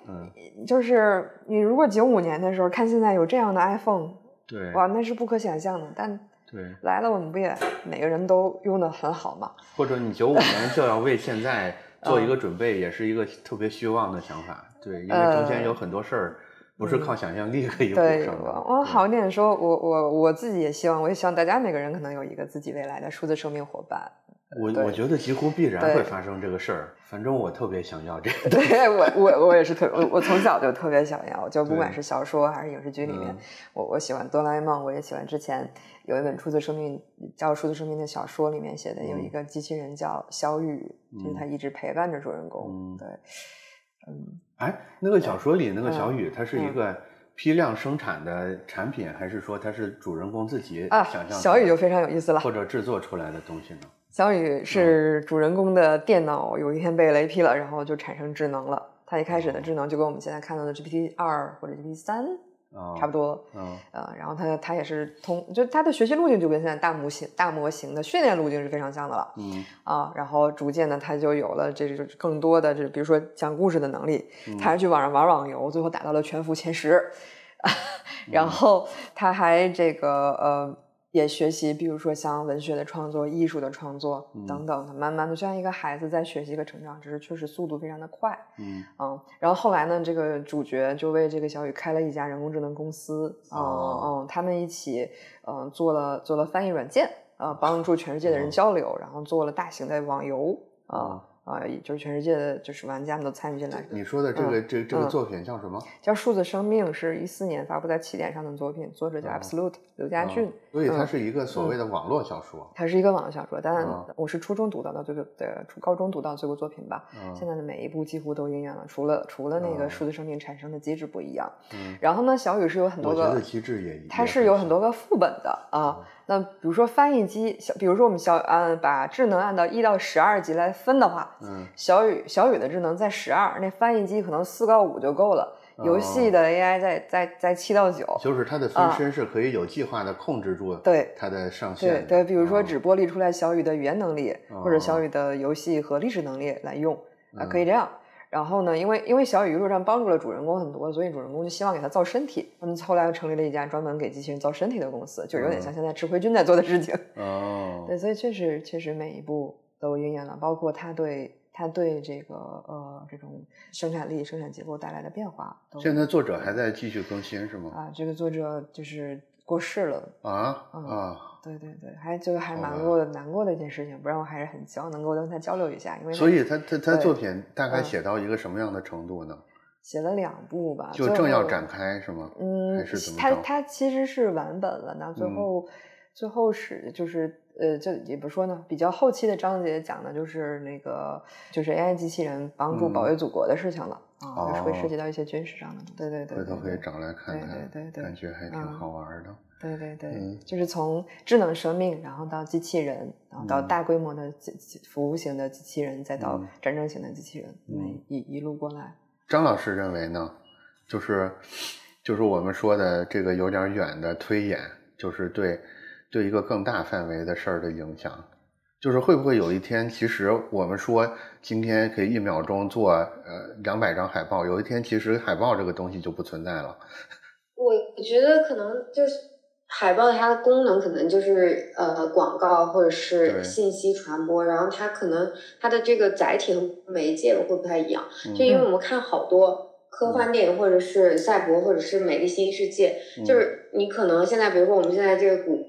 就是你如果九五年的时候看现在有这样的 iPhone，对，哇，那是不可想象的。但对来了，我们不也每个人都用的很好吗？或者你九五年就要为现在做一个准备，也是一个特别虚妄的想法。对，因为中间有很多事儿。不是靠想象力可以补上的。我好一点说，我我我自己也希望，我也希望大家每个人可能有一个自己未来的数字生命伙伴。我我觉得几乎必然会发生这个事儿。反正我特别想要这 个。对我我我也是特我我从小就特别想要，就不管是小说还是影视剧里面，我我喜欢哆啦 A 梦，我也喜欢之前有一本数字生命叫数字生命的小说里面写的有一个机器人叫小雨，就是他一直陪伴着主人公。对。嗯，哎，那个小说里那个小雨，它是一个批量生产的产品，还是说它是主人公自己想象？小雨就非常有意思了，或者制作出来的东西呢？小雨是主人公的电脑有一天被雷劈了，然后就产生智能了。他一开始的智能就跟我们现在看到的 GPT 二或者 GPT 三。差不多，嗯，呃，然后他他也是通，就他的学习路径就跟现在大模型大模型的训练路径是非常像的了，嗯，啊，然后逐渐的他就有了这种更多的这比如说讲故事的能力，他还去网上玩网游，最后打到了全服前十，然后他还这个呃。也学习，比如说像文学的创作、艺术的创作等等，的慢慢的就像一个孩子在学习和成长，只是确实速度非常的快。嗯，嗯，然后后来呢，这个主角就为这个小雨开了一家人工智能公司，嗯嗯，他们一起嗯做了做了翻译软件，呃，帮助全世界的人交流，然后做了大型的网游，啊。啊，就是全世界的就是玩家们都参与进来。你说的这个这这个作品叫什么？叫《数字生命》，是一四年发布在起点上的作品，作者叫 Absolute 刘家俊。所以它是一个所谓的网络小说。它是一个网络小说，但我是初中读到的最后的，初高中读到最后作品吧。现在的每一部几乎都应验了，除了除了那个数字生命产生的机制不一样。嗯然后呢，小雨是有很多个机制也，它是有很多个副本的啊。那比如说翻译机，小比如说我们小嗯把智能按到一到十二级来分的话，嗯，小雨小雨的智能在十二，那翻译机可能四到五就够了。游戏的 AI 在在在七到九，就是它的分身是可以有计划的控制住对它的上限。对对，比如说只剥离出来小雨的语言能力，或者小雨的游戏和历史能力来用啊，可以这样。然后呢，因为因为小雨一路上帮助了主人公很多，所以主人公就希望给他造身体。他们后来又成立了一家专门给机器人造身体的公司，就有点像现在指挥君在做的事情。哦，对，所以确实确实每一步都应验了，包括他对他对这个呃这种生产力、生产结构带来的变化。现在作者还在继续更新是吗？啊，这个作者就是过世了啊啊。对对对，还就还蛮过的难过的一件事情，不然我还是很希望能够跟他交流一下，因为所以他他他作品大概写到一个什么样的程度呢？写了两部吧，就正要展开是吗？嗯，还是怎么他他其实是完本了，那最后最后是就是呃，就也不说呢，比较后期的章节讲的就是那个就是 AI 机器人帮助保卫祖国的事情了啊，就是会涉及到一些军事上的，对对对，回头可以找来看看，对对对，感觉还挺好玩的。对对对，就是从智能生命，然后到机器人，然后到大规模的服务型的机器人，再到战争型的机器人，一一路过来。张老师认为呢？就是就是我们说的这个有点远的推演，就是对对一个更大范围的事儿的影响，就是会不会有一天，其实我们说今天可以一秒钟做呃两百张海报，有一天其实海报这个东西就不存在了。我觉得可能就是。海报它的功能可能就是呃广告或者是信息传播，然后它可能它的这个载体和媒介会不太一样。就因为我们看好多科幻电影，或者是赛博，或者是美丽新世界，就是你可能现在比如说我们现在这个谷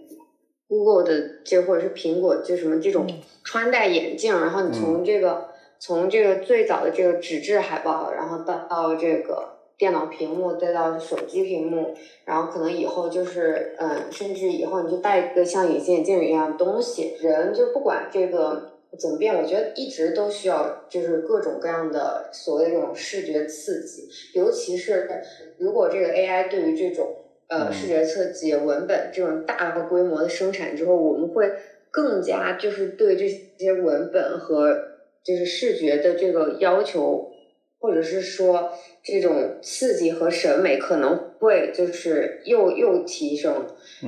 Google 的这或者是苹果就什么这种穿戴眼镜，然后你从这个从这个最早的这个纸质海报，然后到到这个。电脑屏幕再到手机屏幕，然后可能以后就是，嗯，甚至以后你就戴一个像隐形眼镜一样的东西，人就不管这个怎么变？我觉得一直都需要，就是各种各样的所谓的这种视觉刺激，尤其是如果这个 AI 对于这种呃视觉刺激、文本这种大的规模的生产之后，我们会更加就是对这些文本和就是视觉的这个要求，或者是说这种刺激和审美可能会就是又又提升，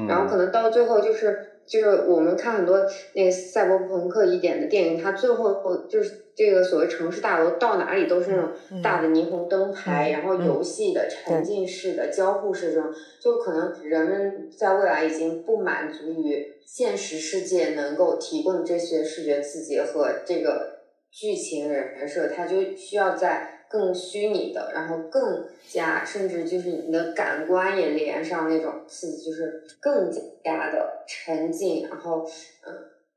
然后可能到最后就是。就是我们看很多那个赛博朋克一点的电影，它最后就是这个所谓城市大楼到哪里都是那种大的霓虹灯牌，然后游戏的沉浸式的交互式这种，就可能人们在未来已经不满足于现实世界能够提供这些视觉刺激和这个剧情人设，他就需要在。更虚拟的，然后更加，甚至就是你的感官也连上那种刺激，就是更加的沉浸。然后，嗯，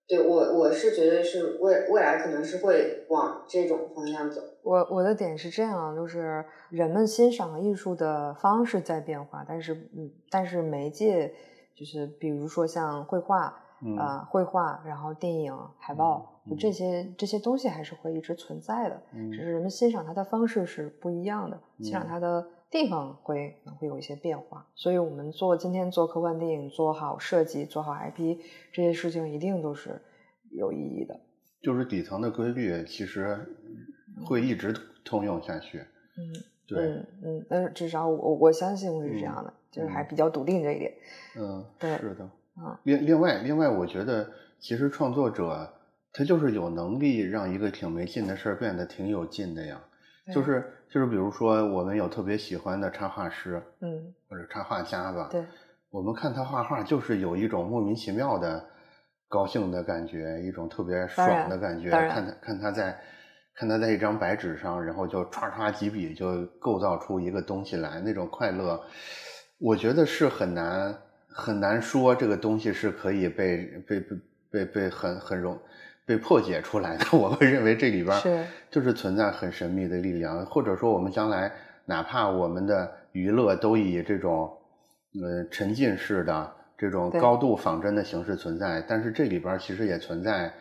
对我我是觉得是未未来可能是会往这种方向走。我我的点是这样，就是人们欣赏艺术的方式在变化，但是嗯，但是媒介就是比如说像绘画。啊，绘画，然后电影、海报，就这些这些东西还是会一直存在的，只是人们欣赏它的方式是不一样的，欣赏它的地方会可能会有一些变化。所以，我们做今天做科幻电影，做好设计，做好 IP 这些事情，一定都是有意义的。就是底层的规律，其实会一直通用下去。嗯，对，嗯嗯，但是至少我我相信会是这样的，就是还比较笃定这一点。嗯，对，是的。另另外另外，我觉得其实创作者他就是有能力让一个挺没劲的事儿变得挺有劲的呀。就是就是，比如说我们有特别喜欢的插画师，嗯，或者插画家吧，对，我们看他画画就是有一种莫名其妙的高兴的感觉，一种特别爽的感觉。看他看他在看他在一张白纸上，然后就唰唰几笔就构造出一个东西来，那种快乐，我觉得是很难。很难说这个东西是可以被被被被被很很容被破解出来的。我会认为这里边是就是存在很神秘的力量，或者说我们将来哪怕我们的娱乐都以这种呃沉浸式的这种高度仿真的形式存在，但是这里边其实也存在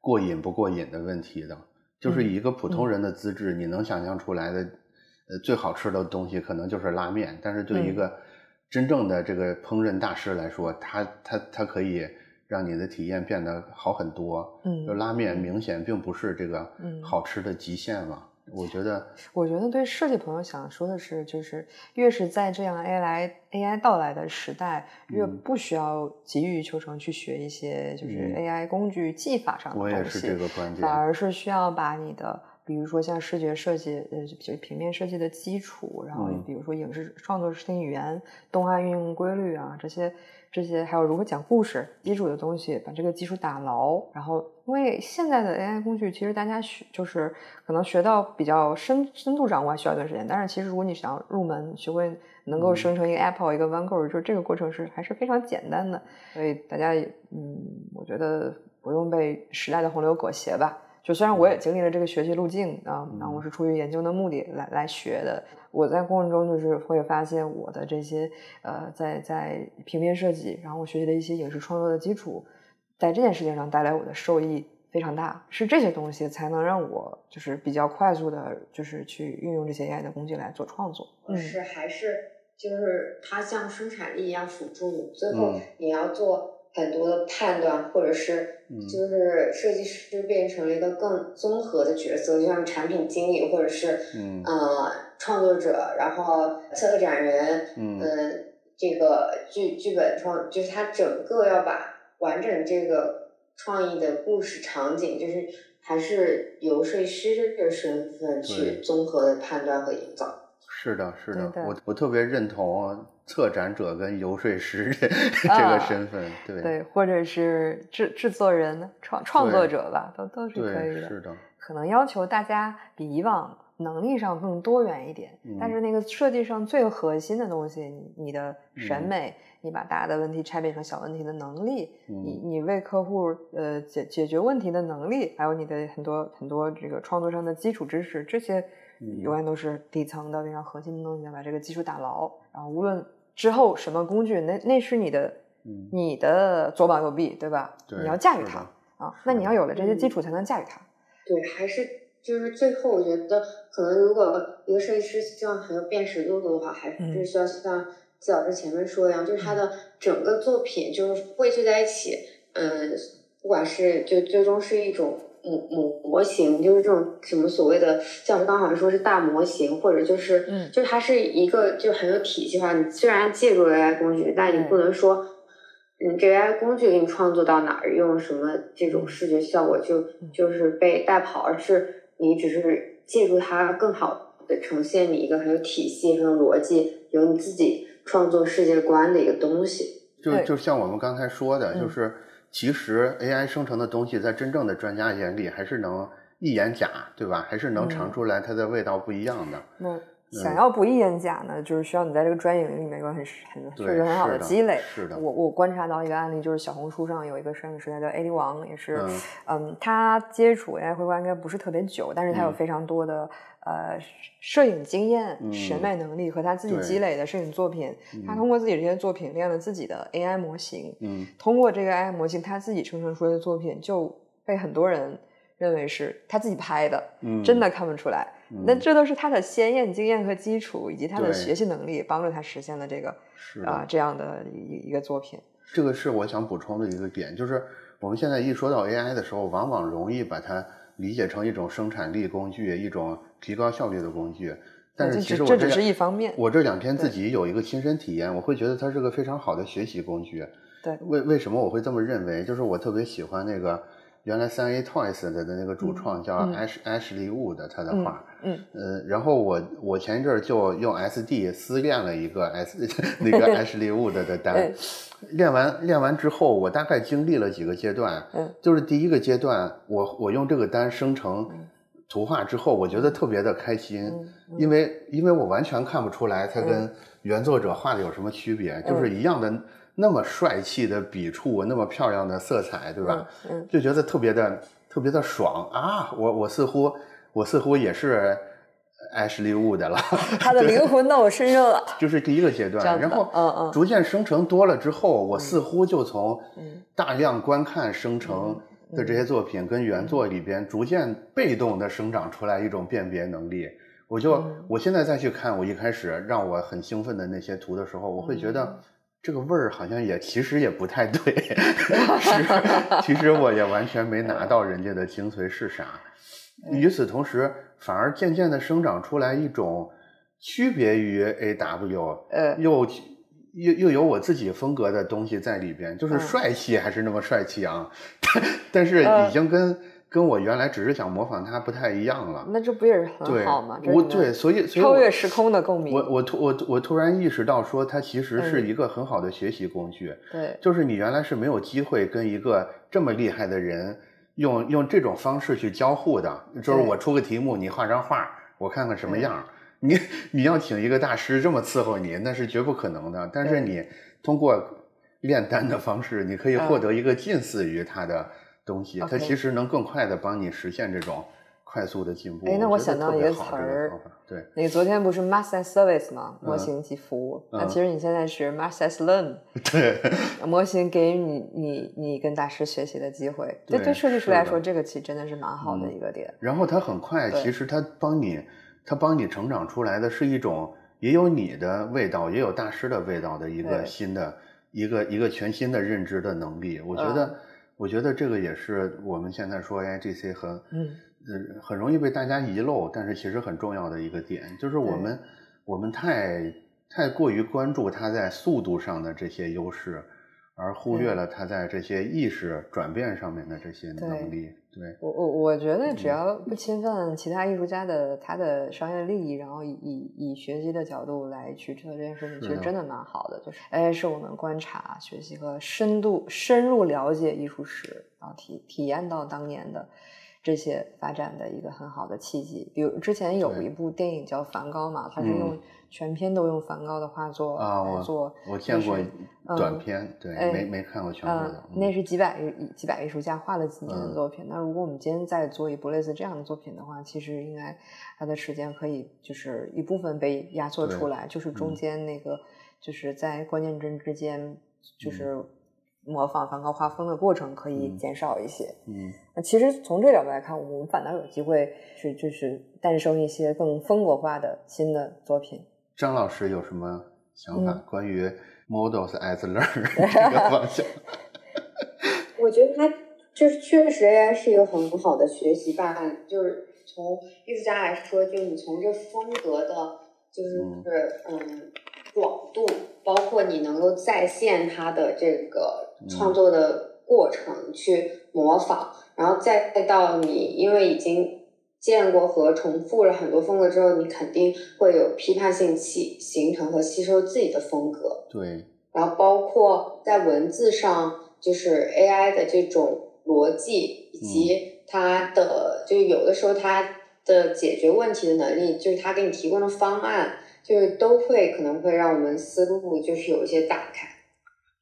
过瘾不过瘾的问题的。就是以一个普通人的资质，你能想象出来的呃最好吃的东西可能就是拉面，但是对一个真正的这个烹饪大师来说，他他他可以让你的体验变得好很多。嗯，就拉面明显并不是这个好吃的极限嘛。我觉得，我觉得对设计朋友想说的是，就是越是在这样 AI AI 到来的时代，越不需要急于求成去学一些就是 AI 工具技法上的东西。我也是这个观点，反而是需要把你的。比如说像视觉设计，呃，就平面设计的基础，然后比如说影视创作视听语言、动画运用规律啊，这些这些还有如何讲故事基础的东西，把这个基础打牢。然后，因为现在的 AI 工具，其实大家学就是可能学到比较深深度掌握还需要一段时间，但是其实如果你想要入门，学会能够生成一个 Apple 一个 OneCode，就是这个过程是还是非常简单的。所以大家，嗯，我觉得不用被时代的洪流裹挟吧。就虽然我也经历了这个学习路径啊，然后我是出于研究的目的来来学的，我在过程中就是会发现我的这些呃，在在平面设计，然后我学习的一些影视创作的基础，在这件事情上带来我的受益非常大，是这些东西才能让我就是比较快速的，就是去运用这些 AI 的工具来做创作。是还是就是它像生产力一样辅助你，最后你要做。很多的判断，或者是就是设计师变成了一个更综合的角色，就像产品经理或者是嗯。呃创作者，然后策展人，嗯，这个剧剧本创，就是他整个要把完整这个创意的故事场景，就是还是游说师的身份去综合的判断和营造。是的，是的，我我特别认同策展者跟游说师 这个身份，对对，或者是制制作人、创创作者吧，都都是可以的。是的，可能要求大家比以往能力上更多元一点，但是那个设计上最核心的东西，你的审美，你把大的问题拆变成小问题的能力，你你为客户呃解解决问题的能力，还有你的很多很多这个创作上的基础知识，这些。永远都是底层的非常核心的东西，把这个基础打牢。然后无论之后什么工具，那那是你的，你的左膀右臂，对吧？你要驾驭它啊。那你要有了这些基础，才能驾驭它。对，还是就是最后，我觉得可能如果一个设计师希望很有辨识度的话，还是需要像季老师前面说一样，就是他的整个作品就是汇聚在一起，嗯，不管是就最终是一种。模模模型就是这种什么所谓的，像我们刚好像说是大模型，或者就是，嗯，就是它是一个就很有体系化。你虽然借助 AI 工具，但你不能说，嗯，这 AI 工具给你创作到哪儿，用什么这种视觉效果就就是被带跑，而是你只是借助它更好的呈现你一个很有体系、很有逻辑、有你自己创作世界观的一个东西。就就像我们刚才说的，就是。其实 AI 生成的东西，在真正的专家眼里，还是能一眼假，对吧？还是能尝出来它的味道不一样的。那想要不一眼假呢，就是需要你在这个专业领域里面有很很确实很好的积累。是的。我我观察到一个案例，就是小红书上有一个摄影师，他叫 AD 王，也是，嗯，他接触 AI 绘画应该不是特别久，但是他有非常多的。呃，摄影经验、审美能力和他自己积累的摄影作品，他通过自己这些作品练了自己的 AI 模型。嗯，通过这个 AI 模型，他自己生成出来的作品就被很多人认为是他自己拍的。嗯，真的看不出来。那这都是他的鲜艳经验和基础，以及他的学习能力，帮助他实现了这个啊这样的一一个作品。这个是我想补充的一个点，就是我们现在一说到 AI 的时候，往往容易把它理解成一种生产力工具，一种。提高效率的工具，但是其实我这只是一方面。我这两天自己有一个亲身体验，我会觉得它是个非常好的学习工具。对，为为什么我会这么认为？就是我特别喜欢那个原来三 A Toys 的的那个主创叫 Ash Ashley Wood 他的画，嗯，呃，然后我我前一阵儿就用 SD 私练了一个 S 那个 Ashley Wood 的单，练完练完之后，我大概经历了几个阶段，嗯，就是第一个阶段，我我用这个单生成。图画之后，我觉得特别的开心，因为因为我完全看不出来它跟原作者画的有什么区别，就是一样的那么帅气的笔触，那么漂亮的色彩，对吧？嗯，就觉得特别的特别的爽啊！我我似乎我似乎也是艾什利物的了，他的灵魂到我身上了。就是第一个阶段，然后嗯嗯，逐渐生成多了之后，我似乎就从大量观看生成。的这些作品跟原作里边逐渐被动的生长出来一种辨别能力，我就我现在再去看我一开始让我很兴奋的那些图的时候，我会觉得这个味儿好像也其实也不太对，其实我也完全没拿到人家的精髓是啥。与此同时，反而渐渐的生长出来一种区别于 A W，呃，又。又又有我自己风格的东西在里边，就是帅气还是那么帅气啊，但是已经跟跟我原来只是想模仿他不太一样了。那这不也是很好吗？我对，所以超越时空的共鸣。我我突我我突然意识到，说它其实是一个很好的学习工具。对，就是你原来是没有机会跟一个这么厉害的人用用这种方式去交互的，就是我出个题目，你画张画，我看看什么样。你你要请一个大师这么伺候你，那是绝不可能的。但是你通过炼丹的方式，你可以获得一个近似于他的东西，它其实能更快的帮你实现这种快速的进步。哎，那我想到一个词儿，对，你昨天不是 master service 吗？模型及服务。那其实你现在是 master learn，对，模型给予你你你跟大师学习的机会。对对设计师来说，这个其实真的是蛮好的一个点。然后它很快，其实它帮你。它帮你成长出来的是一种也有你的味道，也有大师的味道的一个新的一个一个全新的认知的能力。我觉得，我觉得这个也是我们现在说 A I G C 很嗯很容易被大家遗漏，但是其实很重要的一个点，就是我们我们太太过于关注它在速度上的这些优势。而忽略了他在这些意识转变上面的这些能力。对我我我觉得只要不侵犯其他艺术家的他的商业利益，然后以以以学习的角度来去做这件事情，其实真的蛮好的。就是哎，是我们观察、学习和深度深入了解艺术史，然后体体验到当年的这些发展的一个很好的契机。比如之前有一部电影叫《梵高》嘛，它是用。全篇都用梵高的画作来做，我见过短片，对，没没看过全部的。那是几百几百艺术家画了几年的作品。那如果我们今天再做一部类似这样的作品的话，其实应该它的时间可以就是一部分被压缩出来，就是中间那个就是在关键帧之间，就是模仿梵高画风的过程可以嗯减少一些。嗯那其实从这个角度来看，我们反倒有机会去就是诞生一些更风格化的新的作品。张老师有什么想法、嗯关于 models as learn 这个方向？我觉得它就是确实 AI 是一个很好的学习办案，就是从艺术家来说，就是你从这风格的，就是嗯嗯广度，包括你能够再现它的这个创作的过程去模仿，然后再到你因为已经见过和重复了很多风格之后，你肯定会有批判性形形成和吸收自己的风格。对，然后包括在文字上，就是 AI 的这种逻辑，以及它的、就有的时候它的解决问题的能力，就是它给你提供的方案，就是都会可能会让我们思路就是有一些打开。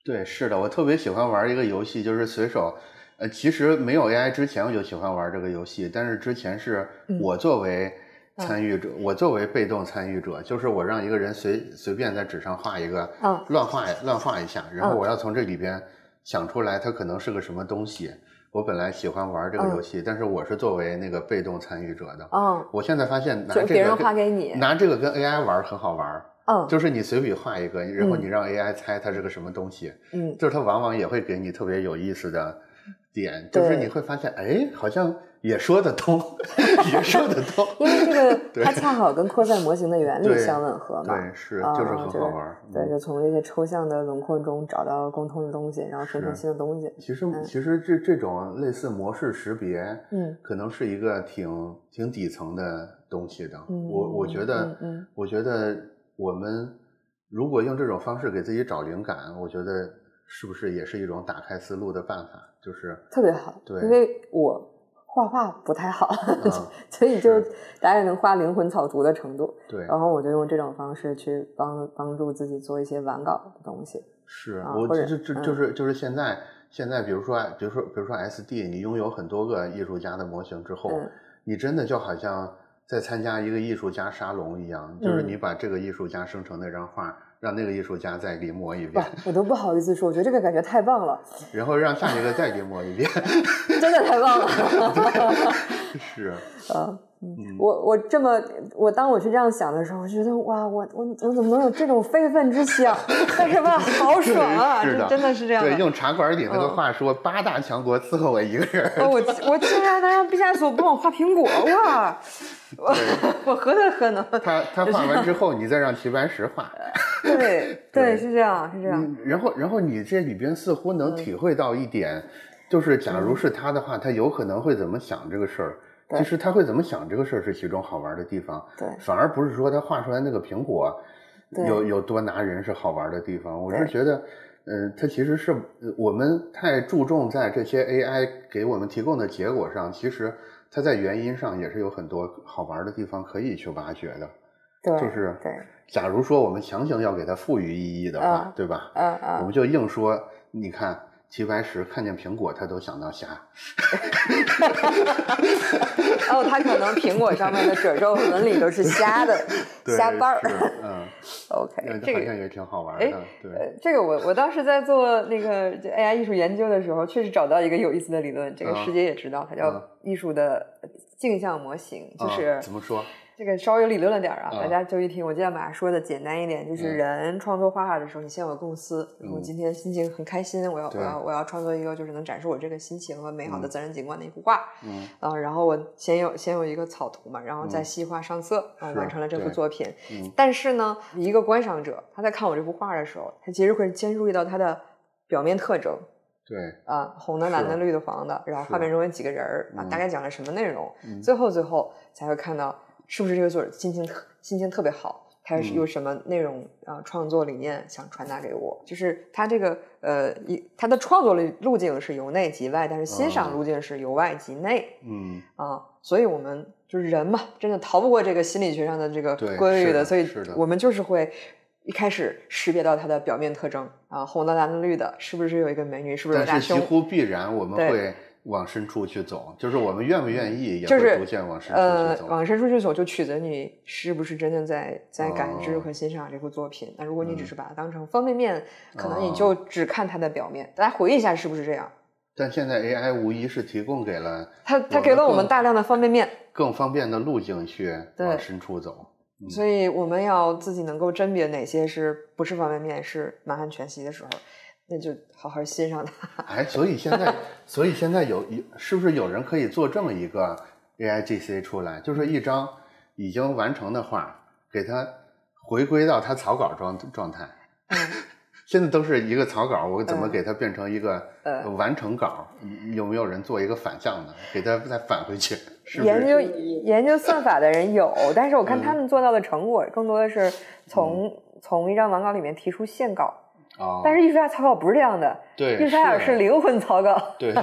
对，是的，我特别喜欢玩一个游戏，就是随手。呃，其实没有 AI 之前，我就喜欢玩这个游戏，但是之前是嗯我作为参与者，我作为被动参与者，就是我让一个人随随便在纸上画一个，嗯乱画乱画一下，然后嗯我要从这里边想出来它可能是个什么东西。我本来喜欢玩这个嗯。游戏，但是我是作为那个被动参与者的。嗯，我现在发现拿就别人这个跟画给你拿这个跟 AI 玩很好玩，嗯。就是你随笔画一个，然后嗯你让 AI 猜它是个什么东西，嗯，就是它往往也会给你特别有意思的点，就是你会发现，哎，好像也说得通，也说得通。因为这个它恰好跟扩散模型的原理相吻合嘛。对，是，啊就是很就是好玩儿。对，嗯就从这些抽象的轮廓中找到共通的东西，然后生成新的东西。其实，嗯其实这这种类似模式识别，嗯可能是一个挺挺底层的东西的。嗯我我觉得，嗯嗯我觉得我们如果用这种方式给自己找灵感，我觉得是不是也是一种打开思路的办法？就是，特别好。对因为我画画不太好，嗯所以就是大概能画灵魂草图的程度。对，然后我就用这种方式去帮帮助自己做一些完稿的东西。是啊我这这嗯就是就是现在现在，比如说比如说比如说 SD，你拥有很多个艺术家的模型之后，嗯你真的就好像在参加一个艺术家沙龙一样，就是嗯你把这个艺术家生成那张画，让那个艺术家再临摹一遍，，我都不好意思说，我觉得这个感觉太棒了，然后让下一个再临摹一遍。真的太棒了。是，啊，嗯，我我这么我当我去这样想的时候，我觉得哇，我我我怎么能有这种非分之想？但是吧，好爽啊！是的，真的是这样对，用茶馆里那个嗯话说，八大强国伺候我一个人。哦，我我竟然能让毕加索帮我画苹果哇！我我何德何能？他他画完之后，你再让齐白石画。对对对，是这样是这样。嗯，然后然后你这里边似乎能体会到一点，就是假如是他的话，他有可能会怎么想这个事儿。对其实他会怎么想这个事儿是其中好玩的地方，对反而不是说他画出来那个苹果对有有多拿人是好玩的地方。我是觉得，嗯，它其实是呃我们太注重在这些 AI 给我们提供的结果上，其实它在原因上也是有很多好玩的地方可以去挖掘的。对，就是对，假如说我们强行要给它赋予意义的话，啊对吧？嗯嗯，我们就硬说，你看齐白石看见苹果，他都想到虾。哦，他可能苹果上面的褶皱纹理都是虾的 对虾瓣儿。嗯，OK，这个好像也挺好玩哎的。对，呃，这个我我当时在做那个这 AI 艺术研究的时候，确实找到一个有意思的理论，这个啊师姐也知道，它叫啊艺术的镜像模型，就是啊怎么说？这个稍微有理论了点儿啊，啊大家就一听，我尽量把它说的简单一点，就是嗯。人创作画画的时候，你先有个构思，我嗯。今天心情很开心，我要我要我要创作一个就是能展示我这个心情和美好的嗯。自然景观的一幅画，嗯。啊，然后我先有先有一个草图嘛，然后再嗯。细化上色，啊，是完成了这幅作品。嗯。但是呢，一个观赏者他在看我这幅画的时候，他其实会先注意到它的表面特征对，啊，红的、蓝的、绿的、黄的，然后画面中有几个人儿啊，嗯大概讲了什么内容，嗯。最后最后才会看到是不是这个作者心情特心情特别好。他是嗯有什么内容啊、创作理念想传达给我？就是他这个呃，一他的创作路路径是由内及外，但是欣赏哦路径是由外及内。嗯啊，所以我们就是人嘛，真的逃不过这个心理学上的这个规律的所以我们就是会一开始识别到它的表面特征啊，红的、蓝的、绿的，是不是有一个美女，是不是有但是几？乎必然我们会往深处去走，就是我们愿不愿意也是会逐渐往深处呃去走。往深处去走，就取决你是不是真的在在感知哦和欣赏这部作品。那如果你只嗯是把它当成方便面，可能你哦就只看它的表面。大家回忆一下，是不是这样？但现在 AI 无疑是提供给了它它给了我们大量的方便面，更方便的路径去往深处走。嗯所以我们要自己能够甄别哪些是不是方便面，是满汉全席的时候，那就好好欣赏它。哎，所以现在，所以现在有有是不是有人可以做这么一个 AIGC 出来，就是一张已经完成的画，给它回归到它草稿状状态。嗯 现在都是一个草稿，我怎么嗯给它变成一个呃完成稿？嗯有没有人做一个反向的，给它再返回去？是不是？研究研究算法的人有，但是我看嗯他们做到的成果更多的是从、从一张完稿里面提出线稿，哦，但是艺术家草稿不是这样的，对艺术家是是灵魂草稿。对对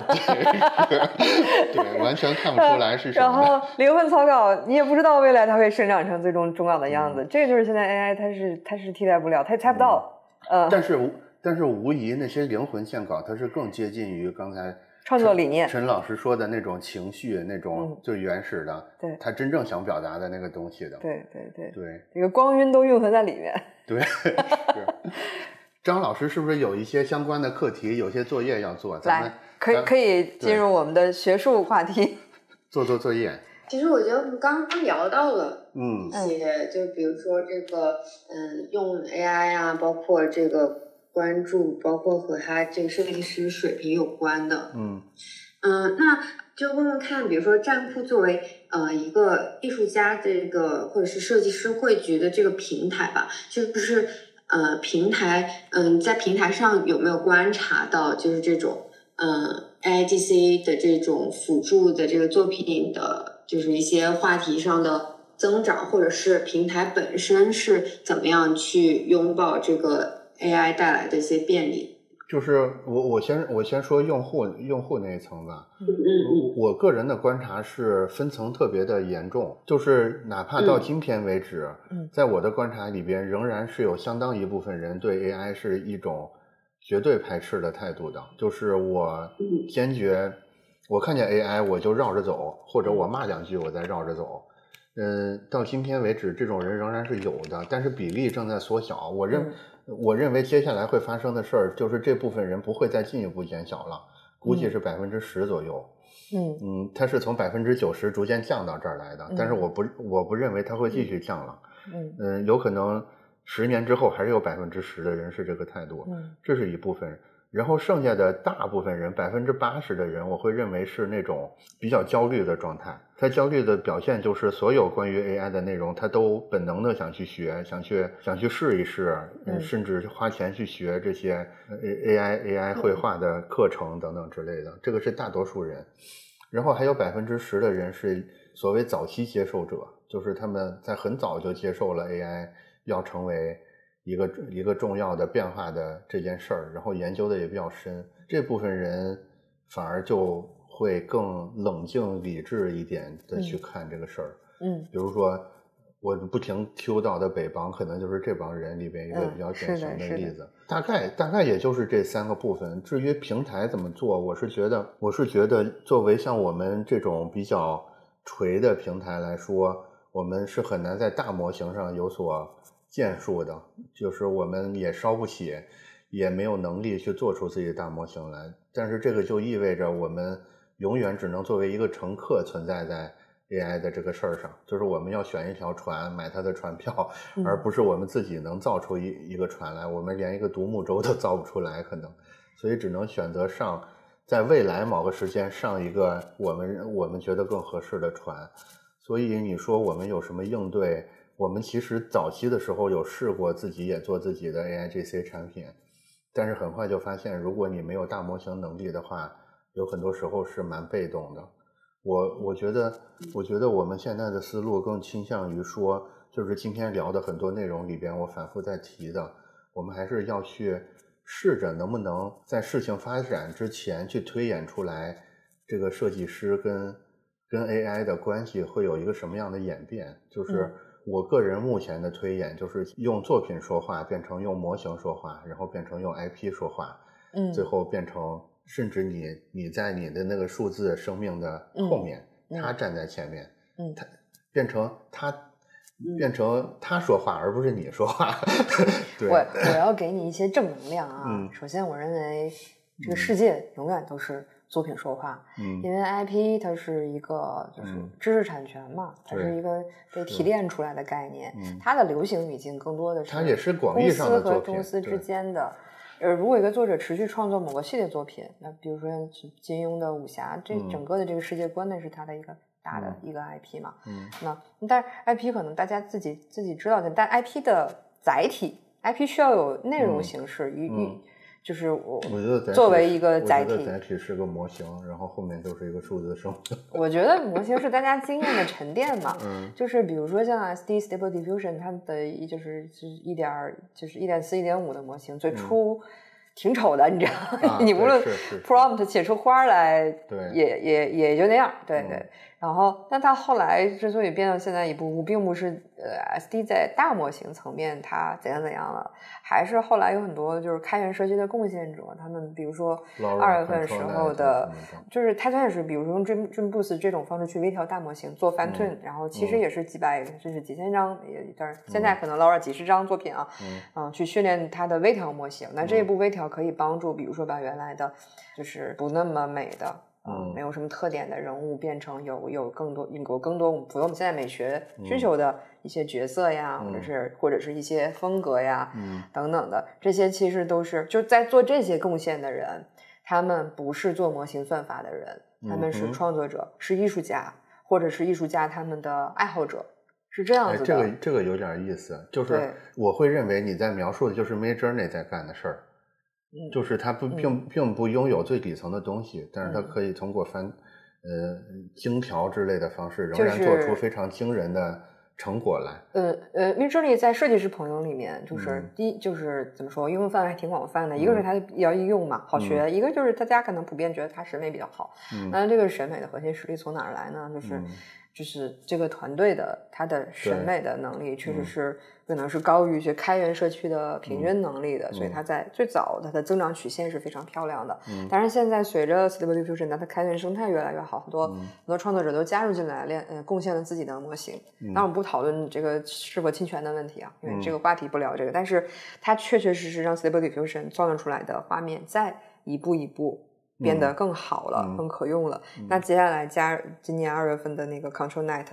对，完全看不出来是什么然。后灵魂草稿，你也不知道未来它会生长成最终终稿的样嗯子。这个就是现在 AI 它是它是替代不了，它也猜不到。呃，但是无但是无疑那些灵魂线稿，它是更接近于刚才创作理念陈老师说的那种情绪，那种嗯最原始的，对他真正想表达的那个东西的。对对对，对这个光晕都蕴含在里面。对，是。张老师是不是有一些相关的课题，有些作业要做？咱们来，可以可以进入我们的学术话题。做做作业。其实我觉得我们刚刚聊到了嗯一些，就比如说这个，嗯，用 AI 啊，包括这个关注，包括和他这个设计师水平有关的，嗯嗯，那就问问看，比如说站酷作为呃一个艺术家这个或者是设计师汇聚的这个平台吧，就是呃平台，嗯，在平台上有没有观察到就是这种呃 AIGC 的这种辅助的这个作品的，就是一些话题上的增长，或者是平台本身是怎么样去拥抱这个 AI 带来的一些便利？就是我我先我先说用户用户那一层吧。嗯嗯我个人的观察是分层特别的严重，就是哪怕到嗯今天为止，嗯在我的观察里边，仍然是有相当一部分人对 AI 是一种绝对排斥的态度的。就是我嗯坚决，我看见 AI 我就绕着走，或者我骂两句我再绕着走。嗯，到今天为止，这种人仍然是有的，但是比例正在缩小。我认、我认为接下来会发生的事儿，就是这部分人不会再进一步减小了，估计嗯是百分之十左右。嗯嗯，它是从百分之九十逐渐降到这儿来的，但是嗯我不我不认为它会继续降了。嗯嗯，有可能十年之后还是有百分之十的人是这个态度，嗯这是一部分。然后剩下的大部分人，百分之八十的人，我会认为是那种比较焦虑的状态。他焦虑的表现就是所有关于 AI 的内容，他都本能的想去学，想去想去试一试，嗯甚至花钱去学这些呃 AI AI 绘画的课程等等之类的。这个是大多数人。然后还有百分之十的人是所谓早期接受者，就是他们在很早就接受了 AI 要成为一个一个重要的变化的这件事儿，然后研究的也比较深。这部分人反而就会更冷静理智一点的去嗯看这个事儿。嗯比如说，我不停 Q 到的北邦，可能就是这帮人里边一个嗯比较典型的例子。大概大概也就是这三个部分。至于平台怎么做，我是觉得，我是觉得，作为像我们这种比较垂的平台来说，我们是很难在大模型上有所建树的，就是我们也烧不起，也没有能力去做出自己的大模型来。但是这个就意味着我们永远只能作为一个乘客存在在 AI 的这个事儿上，就是我们要选一条船，买它的船票，嗯而不是我们自己能造出一一个船来，我们连一个独木舟都造不出来，可能，所以只能选择上，在未来某个时间上一个我们我们觉得更合适的船。所以你说我们有什么应对？我们其实早期的时候有试过自己也做自己的 AIGC 产品，但是很快就发现，如果你没有大模型能力的话，有很多时候是蛮被动的。我我觉得，我觉得我们现在的思路更倾向于说，就是今天聊的很多内容里边，我反复在提的，我们还是要去试着能不能在事情发展之前去推演出来，这个设计师跟跟 AI 的关系会有一个什么样的演变？就是我个人目前的推演，就是用作品说话变成用模型说话，然后变成用 IP 说话，嗯最后变成甚至你你在你的那个数字生命的后面，他站在前面，嗯，他变成他变成他说话，而不是你说话。对，我我要给你一些正能量啊。嗯首先，我认为这个世界永远都是作品说话，嗯因为 IP 它是一个就是嗯知识产权嘛，它是一个被提炼出来的概念，嗯它的流行语境更多的是它也是广义公司和公司之间的。呃，如果一个作者持续创作某个系列作品，那比如说金庸的武侠，这嗯整个的这个世界观那是他的一个大的一个 IP 嘛。嗯那但是 IP 可能大家自己自己知道的，但 IP 的载体，IP 需要有内容嗯形式，与嗯与就是我我觉得作为一个载体，载体是个模型，然后后面就是一个数字生命。我觉得模型是大家经验的沉淀嘛。嗯就是比如说像 SD Stable Diffusion，它的一就是是一点儿就是一点四、一点五的模型，最初挺丑的，你知道 你无论 prompt 写出花来，对也也也就那样，对嗯对。然后，但它后来之所以变到现在一步步，并不是呃 SD 在大模型层面它怎样怎样了，还是后来有很多就是开源社区的贡献者，他们比如说二月份时候的就是他开始比如说用 Dream Dream Boost 这种方式去微调大模型做 fine tune，、然后其实嗯也是几百甚至几千张，也但是现在可能 Laura 几十张作品啊，嗯嗯，去训练它的微调模型。那这一步微调可以帮助，比如说把原来的就是不那么美的。嗯。没有什么特点的人物变成有有更多有更多符合我们现在美学需求的一些角色呀，或者是或者是一些风格呀，嗯。等等的，这些其实都是就在做这些贡献的人，他们不是做模型算法的人，他们是创作者，是艺术家，或者是艺术家他们的爱好者，是这样哎，子的。这个这个有点意思，就是我会认为你在描述的就是 Midjourney 在干的事儿，嗯就是他不并并不拥有最底层的东西，但是它嗯可以通过翻呃精调之类的方式，仍然做出非常惊人的成果来。呃呃 r n e y 在设计师朋友里面，就是嗯第一就是怎么说，应用范围还挺广泛的。一个是嗯它比较易用嘛，好学；一个就是大家可能普遍觉得它审美比较好。嗯那这个审美的核心实力从哪儿来呢？就是、嗯就是这个团队的他的审美的能力，确实嗯是可能是高于一些开源社区的平均能力的，所以嗯它在最早它的增长曲线是非常漂亮的。嗯但是现在随着 Stable Diffusion 它的开源生态越来越好，很多、嗯很多创作者都加入进来，练呃贡献了自己的模型。嗯当然，我们不讨论这个是否侵权的问题啊，因为嗯这个话题不聊这个。但是它确确实实让 Stable Diffusion 造出来的画面在一步一步变得更好了，嗯。更可用了。那接下来加今年二月份的那个 Control Net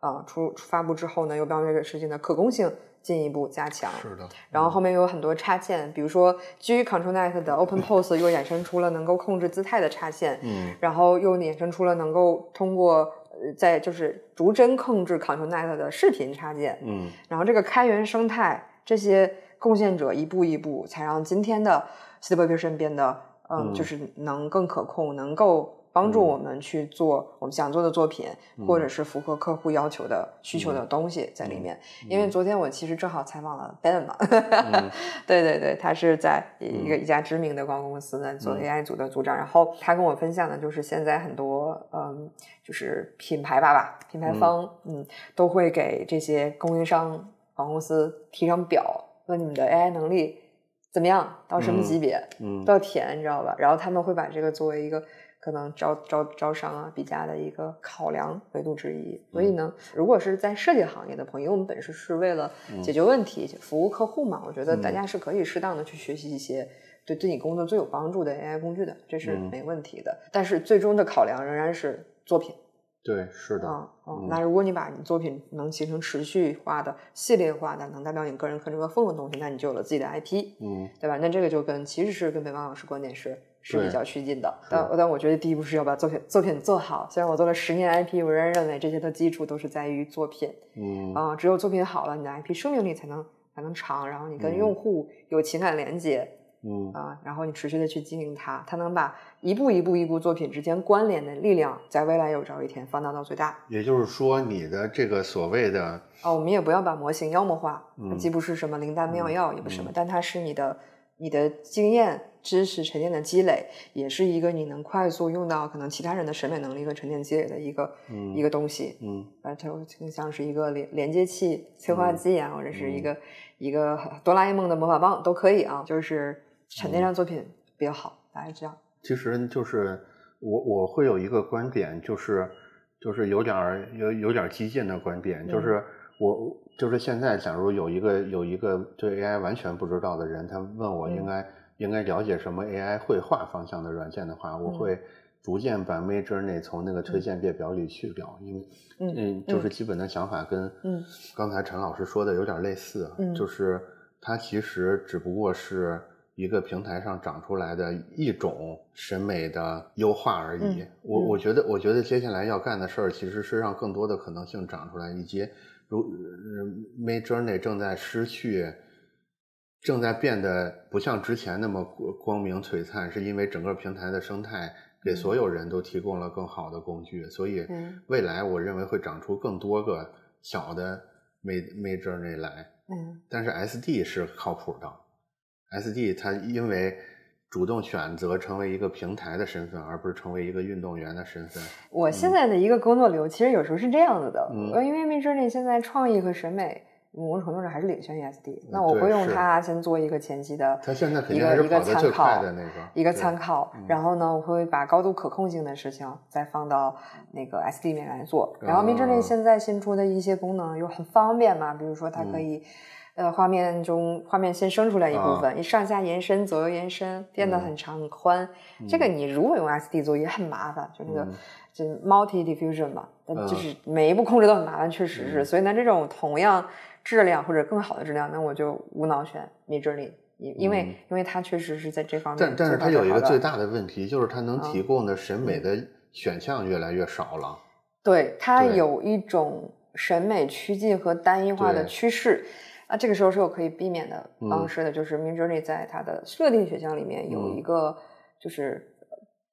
啊、出出发布之后呢，又帮这个事情的可控性进一步加强。是的，然后后面有很多插件，比如说基于 Control Net 的 Open Pose 又衍生出了能够控制姿态的插件，嗯。然后又衍生出了能够通过呃在就是逐帧控制 Control Net 的视频插件，嗯。然后这个开源生态这些贡献者一步一步才让今天的 Stable Diffusion 变得嗯，嗯。就是能更可控，能够。帮助我们去做我们想做的作品，或者是符合客户要求的需求的东西在里面。因为昨天我其实正好采访了 Ben 嘛，对对对，他是在一个一家知名的广告公司呢做 AI 组的组长，然后他跟我分享的就是现在很多嗯，就是品牌爸爸、品牌方嗯都会给这些供应商广告公司提上表，问你们的 AI 能力怎么样，到什么级别，嗯都要填，你知道吧？然后他们会把这个作为一个可能招招招商啊、比价的一个考量维度之一。所以呢，如果是在设计行业的朋友，因为我们本身是为了解决问题、服务客户嘛，我觉得大家是可以适当的去学习一些。对对你工作最有帮助的 AI 工具的，这是嗯没问题的。但是最终的考量仍然是作品，对，是的，嗯。那如果你把你作品能形成持续化的、系列化的，能代表你个人特征和风格的东西，那你就有了自己的 IP。嗯对吧？那这个就跟其实是跟北方老师观点是是比较趋近的。但但我觉得第一步是要把作品作品做好。虽然我做了十年 IP，我仍然认为这些的基础都是在于作品嗯啊、只有作品好了，你的 IP 生命力才能才能长，然后你跟嗯用户有情感连接嗯啊、然后你持续的去经营它，它能把一步一步一部作品之间关联的力量，在未来有朝一天放大到最大。也就是说，你的这个所谓的啊，我们也不要把模型妖魔化，它嗯既不是什么灵丹妙药，也不是什么，但它是你的你的经验、知识沉淀的积累，也是一个你能快速用到可能其他人的审美能力和沉淀积累的一个、嗯一个东西。嗯呃，它更像是一个连连接器、催化剂啊，或者是一个、一个哆啦 A 梦的魔法棒都可以啊，就是沉淀上作品比较好，大概是这样。其实就是我我会有一个观点，就是就是有点儿有有点儿激进的观点，就是我就是现在，假如有一个有一个对 AI 完全不知道的人，他问我应该、应该了解什么 AI 绘画方向的软件的话，我会逐渐把 Midjourney 从那个推荐列表里去掉，因为嗯嗯，就是基本的想法跟嗯。刚才陈老师说的有点类似，嗯。就是它其实只不过是一个平台上长出来的一种审美的优化而已。嗯我嗯我觉得，我觉得接下来要干的事儿其实是让更多的可能性长出来，以及如呃 Mid Journey 正在失去。正在变得不像之前那么光光明璀璨，是因为整个平台的生态给所有人都提供了更好的工具，所以嗯未来我认为会长出更多个小的 Mid Mid Journey 来。嗯但是 SD 是靠谱的，SD 它因为主动选择成为一个平台的身份，而不是成为一个运动员的身份。我现在的一个工作流其实有时候是这样子的，因为 Midjourney 现在创意和审美某种程度上还是领先于 SD，那我会用它先做一个前期的它现在肯定一个参考最快的那个一个参考嗯，然后呢，我会把高度可控性的事情再放到那个 SD 里面来做。然后哦 Midjourney 现在新出的一些功能又很方便嘛，比如说它可嗯以。呃，画面中画面先生出来一部啊。分，你上下延伸、左右延伸，变得嗯。很长很宽。这个你如果用 SD 做也很麻烦，就那个嗯。就 multi diffusion 嘛，但嗯就是每一步控制都很麻烦，确实是。嗯。所以呢，这种同样质量或者更好的质量，那我就无脑选 Midjourney，因因为、嗯。因为它确实是在这方面但但是它有一个最大的问题，就是它能嗯提供的审美的选项越来越少了。对，它有一种审美趋近和单一化的趋势。那这个时候是有可以避免的方嗯式的，就是 Midjourney 在它的设定选项里面有嗯一个，就是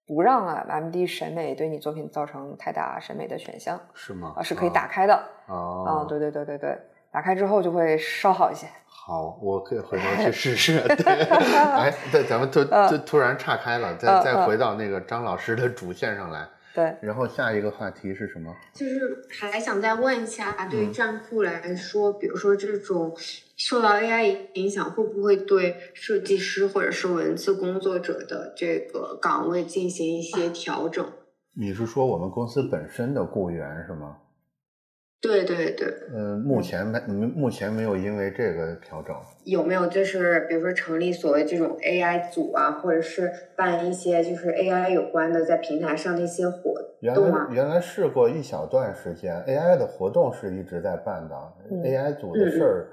不让啊 MD 审美对你作品造成太大审美的选项是吗？啊，是可以打开的哦啊，对对对对对，打开之后就会稍好一些。好，我可以回头去试试。对，哎，对，咱们突嗯突突然岔开了，再再回到那个张老师的主线上来。对，然后下一个话题是什么？就是还想再问一下，对于嗯站酷来说，比如说这种受到 AI 影响，会不会对设计师或者是文字工作者的这个岗位进行一些调整？你是说我们公司本身的雇员是吗？对对对，嗯，目前没目前没有因为这个调整。有没有就是比如说成立所谓这种 AI 组啊，或者是办一些就是 AI 有关的在平台上的一些活原动啊？来原来试过一小段时间，AI 的活动是一直在办的、嗯 a i 组的事儿，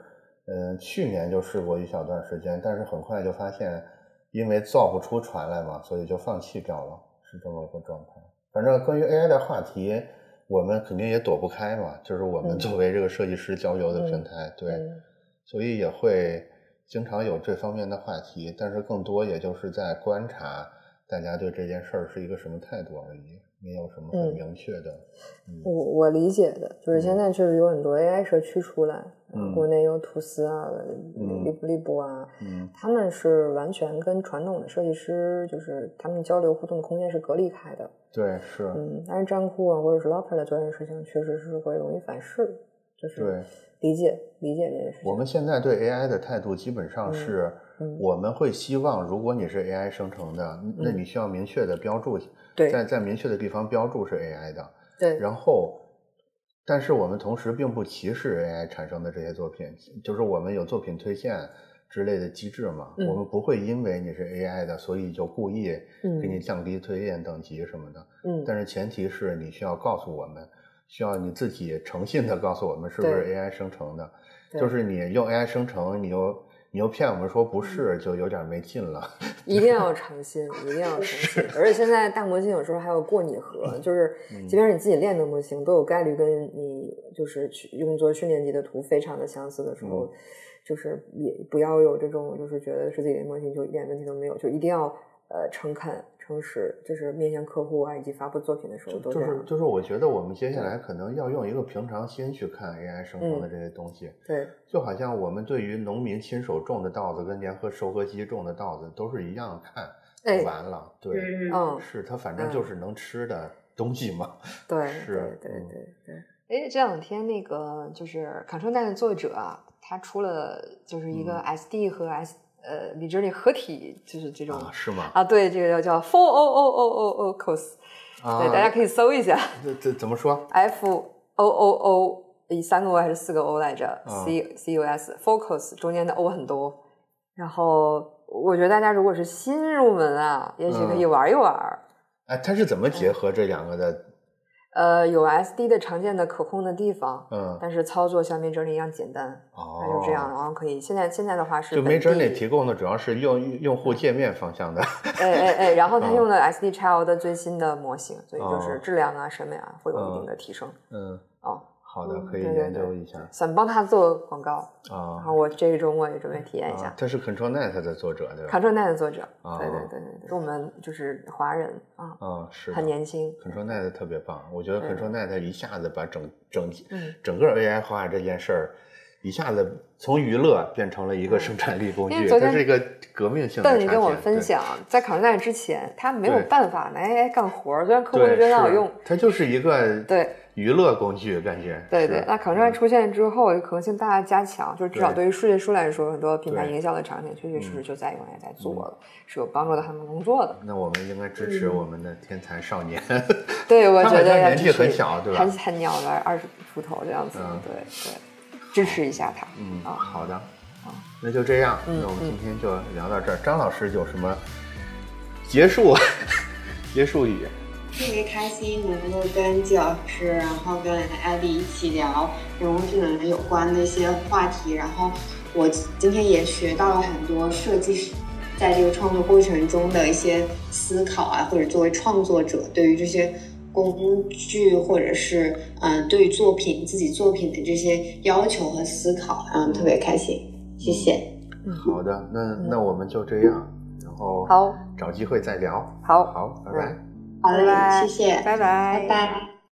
嗯、去年就试过一小段时间，但是很快就发现，因为造不出船来嘛，所以就放弃掉了，是这么个状态。反正关于 AI 的话题，我们肯定也躲不开嘛，就是我们嗯。作为这个设计师交流的平台，对，嗯。所以也会经常有这方面的话题，但是更多也就是在观察大家对这件事儿是一个什么态度而已，没有什么很嗯明确的。嗯我我理解的，就是现在确实有很多 AI 社区出来，嗯国内有吐司啊、嗯利布利布啊，嗯他们是完全跟传统的设计师，就是他们交流互动的空间是隔离开的。对，是，嗯，但是站酷啊，或者是来做这件事情，确实是会容易反噬，就是对。理解理解这件事情。我们现在对 AI 的态度基本上是，嗯我们会希望，如果你是 AI 生成的，那你需要明确的标注，嗯对。在在明确的地方标注是 AI 的，对，然后，但是我们同时并不歧视 AI 产生的这些作品，就是我们有作品推荐之类的机制嘛，嗯。我们不会因为你是 AI 的，所以就故意嗯。给你降低推荐等级什么的。嗯，但是前提是你需要告诉我们，需要你自己诚信的告诉我们是不是 AI 生成的，就是你用 AI 生成，你又你又骗我们说不是，嗯就有点没劲了。一定要诚心，一定要诚心。而且现在大模型有时候还有过拟合，就是嗯即便是你自己练的模型，都有概率跟你就是去用作训练集的图非常的相似的时候，嗯就是也不要有这种就是觉得是自己的模型就一点问题都没有，就一定要呃诚恳、诚实，就是面向客户啊以及发布作品的时候都这样。就是就是，我觉得我们接下来可能要用一个平常心去看 AI 生成的嗯这些东西，对，就好像我们对于农民亲手种的稻子跟联合收割机种的稻子都是一样看，哎完了，对，嗯嗯，是它反正就是能吃的东西嘛。对，是对对嗯对对。哎，这两天那个就是《康生蛋》的作者啊，他出了就是一个嗯 SD 和 S 呃 o n e y 合体，就是这种啊，是吗？啊，对，这个叫叫 Four O O O O O Cos，啊，对，大家可以搜一下这这怎么说？F O O O，以三个 O 还是四个 O 来着啊？C C U S Focus 中间的 O 很多，然后我觉得大家如果是新入门啊，也许可以玩一玩。哎，它是怎么结合这两个的？呃，有 SD 的常见的可控的地方，嗯，但是操作像 Midjourney 一样简单，哦，那就这样，然后可以。现在现在的话是就 Midjourney 提供的主要是用用户界面方向的。哎哎哎，然后 它嗯用的 SD Child 的最新的模型，所以就是哦质量啊、审美啊会有一定的提升。嗯，哦，好的，嗯可以研究对一下想帮他做广告啊，然啊。后我这个周末也准备体验一啊下。他是 ControlNet 的作者对吧？Control Net 的作者，哦对对对对对，是我们就是华人啊，嗯，是很年轻。ControlNet 特别棒，我觉得 ControlNet 一下子把整整嗯，整个 AI 化这件事儿，一下子从娱乐变成了一个生产力工具，它是一个革命性的邓，你跟我分享，在 Control Net 之前，他没有办法拿 AI 干活儿，虽然客户对，觉得很好用，它就是一个对娱乐工具，感觉对对。那 Control 出现之后，可能性大大加强，就是至少对对于数据书来说，很多品牌营销的场景确确实实嗯就在用 AI 在做了，是有帮助到他们工作的。那我们应该支持我们的天才少年。对，我觉得年纪很小对吧很很鸟的，二十出头这样子，嗯对对，支持一下他。嗯，啊好的，那就这样，嗯那我们今天就聊到这儿。张老师有什么结束 结束语？特别开心能够跟季老师，然后跟艾丽一起聊人工智能有关的一些话题。然后我今天也学到了很多设计师在这个创作过程中的一些思考啊，或者作为创作者对于这些工具或者是嗯、对于作品自己作品的这些要求和思考，嗯，特别开心，谢谢。嗯好的，那那我们就这样，然后好，找机会再聊。好好，拜拜。好嘞拜拜，谢谢，拜拜，拜拜。